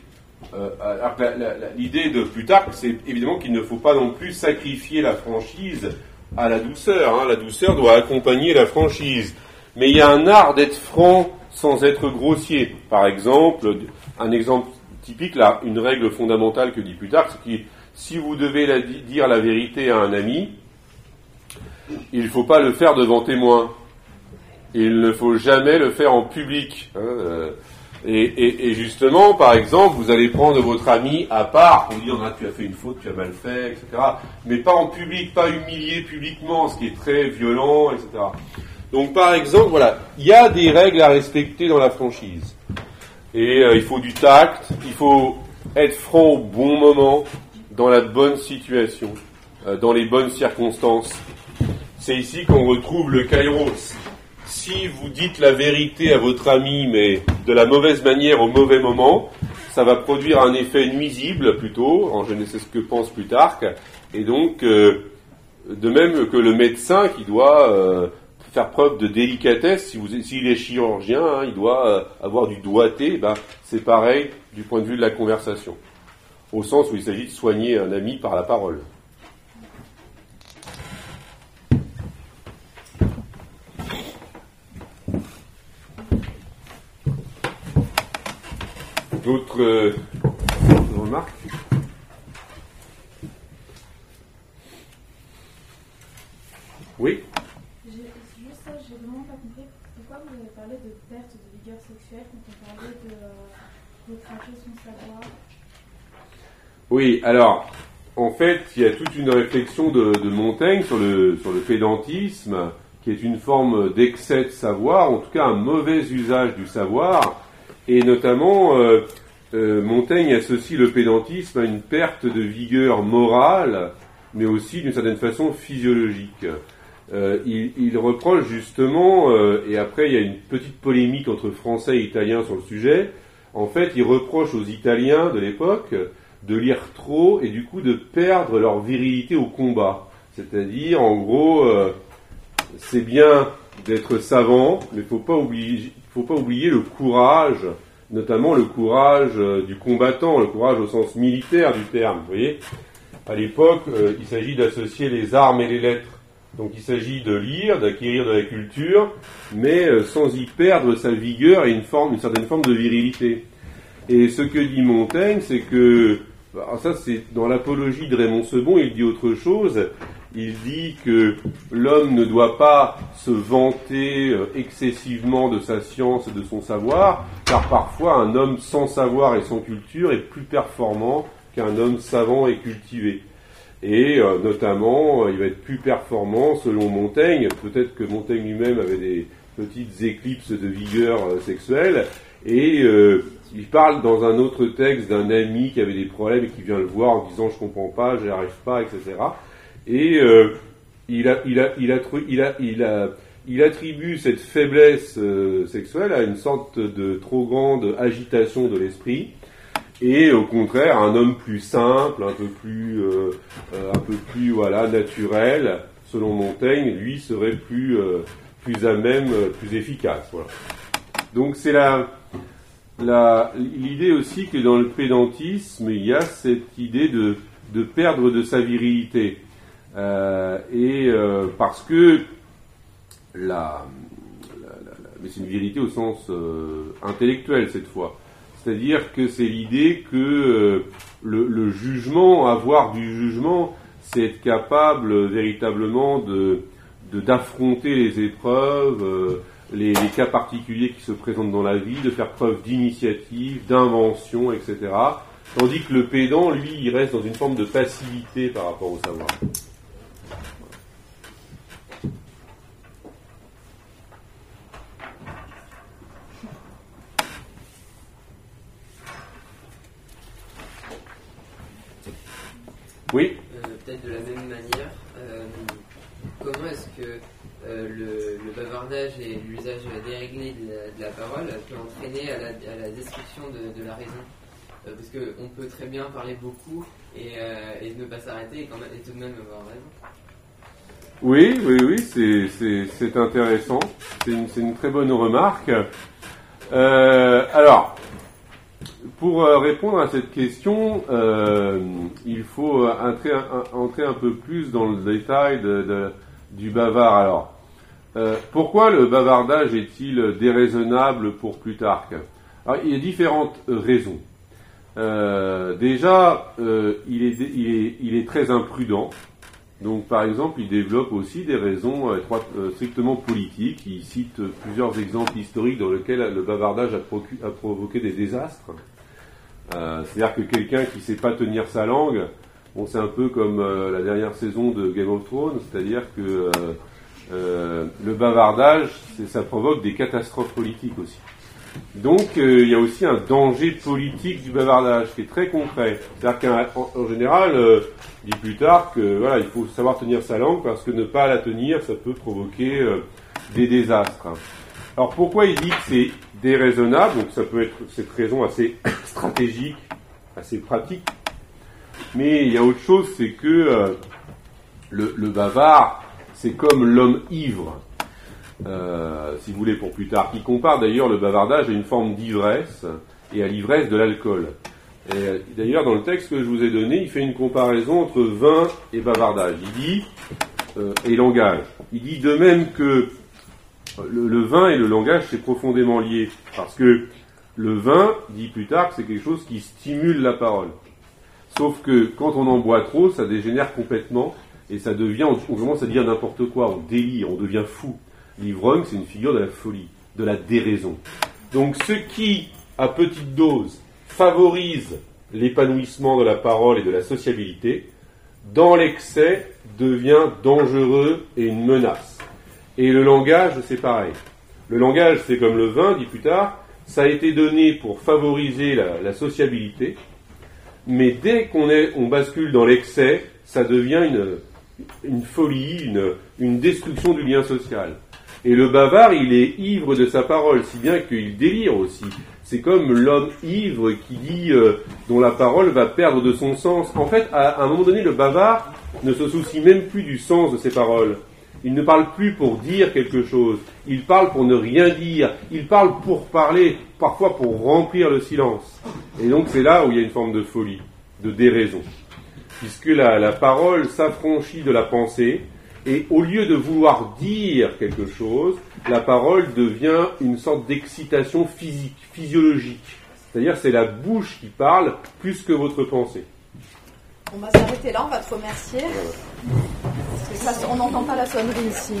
l'idée de Plutarque, c'est évidemment qu'il ne faut pas non plus sacrifier la franchise à la douceur. Hein. La douceur doit accompagner la franchise. Mais il y a un art d'être franc sans être grossier. Par exemple, un exemple typique, là, une règle fondamentale que dit Plutarque, c'est que si vous devez dire la vérité à un ami, il ne faut pas le faire devant témoin. Il ne faut jamais le faire en public. Hein. Euh, et, justement, par exemple, vous allez prendre votre ami à part pour dire ah, tu as fait une faute, tu as mal fait, etc. Mais pas en public, pas humilié publiquement, ce qui est très violent, etc. Donc, par exemple, voilà, il y a des règles à respecter dans la franchise. Et euh, il faut du tact, il faut être franc au bon moment, dans la bonne situation, euh, dans les bonnes circonstances. C'est ici qu'on retrouve le kairos si vous dites la vérité à votre ami, mais de la mauvaise manière au mauvais moment, ça va produire un effet nuisible plutôt, en je ne sais ce que pense Plutarque, et donc, euh, de même que le médecin qui doit euh, faire preuve de délicatesse, s'il si est chirurgien, hein, il doit euh, avoir du doigté, ben, c'est pareil du point de vue de la conversation, au sens où il s'agit de soigner un ami par la parole. D'autres euh, remarques Oui Juste ça, j'ai vraiment pas compris pourquoi vous avez parlé de perte de vigueur sexuelle quand on parlait de retracer euh, son savoir. Oui, alors, en fait, il y a toute une réflexion de, de Montaigne sur le, sur le pédantisme, qui est une forme d'excès de savoir, en tout cas un mauvais usage du savoir, et notamment, euh, euh, Montaigne associe le pédantisme à une perte de vigueur morale mais aussi d'une certaine façon physiologique. Euh, il, reproche justement, et après il y a une petite polémique entre Français et Italiens sur le sujet, en fait il reproche aux Italiens de l'époque de lire trop et du coup de perdre leur virilité au combat. C'est-à-dire, en gros, c'est bien d'être savant, mais il ne faut pas oublier le courage, notamment le courage du combattant, le courage au sens militaire du terme. Vous voyez À l'époque, il s'agit d'associer les armes et les lettres. Donc il s'agit de lire, d'acquérir de la culture, mais euh, sans y perdre sa vigueur et une, certaine forme de virilité. Et ce que dit Montaigne, c'est que, alors ça c'est dans l'apologie de Raymond Sebon, il dit autre chose. Il dit que l'homme ne doit pas se vanter euh, excessivement de sa science et de son savoir, car parfois un homme sans savoir et sans culture est plus performant qu'un homme savant et cultivé et euh, notamment euh, il va être plus performant selon Montaigne. Peut-être que Montaigne lui-même avait des petites éclipses de vigueur sexuelle et il parle dans un autre texte d'un ami qui avait des problèmes et qui vient le voir en disant je comprends pas, j'y arrive pas, etc. Et il, attribue cette faiblesse sexuelle à une sorte de trop grande agitation de l'esprit et au contraire un homme plus simple, un peu plus, euh, euh, un peu plus voilà naturel, selon Montaigne, lui serait plus, euh, plus à même, plus efficace. Voilà. Donc c'est la, l'idée aussi que dans le pédantisme il y a cette idée de, de perdre de sa virilité et parce que la, mais c'est une virilité au sens intellectuel cette fois c'est-à-dire que c'est l'idée que euh, le, jugement, avoir du jugement, c'est être capable véritablement de d'affronter les épreuves, euh, les, cas particuliers qui se présentent dans la vie, de faire preuve d'initiative, d'invention, etc. Tandis que le pédant, lui, il reste dans une forme de passivité par rapport au savoir. Oui. Euh, peut-être de la même manière, euh, comment est-ce que euh, le, bavardage et l'usage déréglé de la, parole peut entraîner à la, destruction de, la raison? Parce qu'on peut très bien parler beaucoup et, ne pas s'arrêter et, et, tout de même avoir raison. Oui, oui, oui, c'est intéressant. C'est une, une, très bonne remarque. alors, pour euh, répondre à cette question, euh, il faut euh, entrer un, peu plus dans le détail du bavard. Alors, pourquoi le bavardage est-il déraisonnable pour Plutarque? Alors, Il y a différentes raisons. déjà, il est, il, est, très imprudent. Donc, par exemple, il développe aussi des raisons strictement politiques. Il cite plusieurs exemples historiques dans lesquels le bavardage a provoqué des désastres. Euh, c'est-à-dire que quelqu'un qui ne sait pas tenir sa langue, bon, c'est un peu comme euh, la dernière saison de Game of Thrones, c'est-à-dire que euh, le bavardage, ça provoque des catastrophes politiques aussi. Donc il y a aussi un danger politique du bavardage qui est très concret. C'est-à-dire qu'en général, dit plus tard que voilà, il faut savoir tenir sa langue parce que ne pas la tenir, ça peut provoquer des désastres. Alors pourquoi il dit que c'est déraisonnable? Donc ça peut être cette raison assez stratégique, assez pratique. Mais il y a autre chose, c'est que euh, le, bavard, c'est comme l'homme ivre. Euh, si vous voulez pour plus tard, qui compare d'ailleurs le bavardage à une forme d'ivresse et à l'ivresse de l'alcool. Et d'ailleurs, dans le texte que je vous ai donné, il fait une comparaison entre vin et bavardage. Il dit, euh, et langage. Il dit de même que le, vin et le langage, c'est profondément lié. Parce que le vin, dit plus tard, c'est quelque chose qui stimule la parole. Sauf que quand on en boit trop, ça dégénère complètement et ça devient, on, commence à dire n'importe quoi, on délire, on devient fou. L'ivrogne, c'est une figure de la folie, de la déraison. Donc ce qui, à petite dose, favorise l'épanouissement de la parole et de la sociabilité, dans l'excès devient dangereux et une menace. Et le langage, c'est pareil. Le langage, c'est comme le vin, dit plus tard, ça a été donné pour favoriser la, sociabilité, mais dès qu'on on bascule dans l'excès, ça devient une, une folie, une, une destruction du lien social. Et le bavard, il est ivre de sa parole, si bien qu'il délire aussi. C'est comme l'homme ivre qui dit, euh, dont la parole va perdre de son sens. En fait, à, un moment donné, le bavard ne se soucie même plus du sens de ses paroles. Il ne parle plus pour dire quelque chose. Il parle pour ne rien dire. Il parle pour parler, parfois pour remplir le silence. Et donc c'est là où il y a une forme de folie, de déraison. Puisque la, la parole s'affranchit de la pensée, et au lieu de vouloir dire quelque chose, la parole devient une sorte d'excitation physique, physiologique. C'est-à-dire c'est la bouche qui parle plus que votre pensée. On va s'arrêter là, on va te remercier. on n'entend pas la sonnerie ici.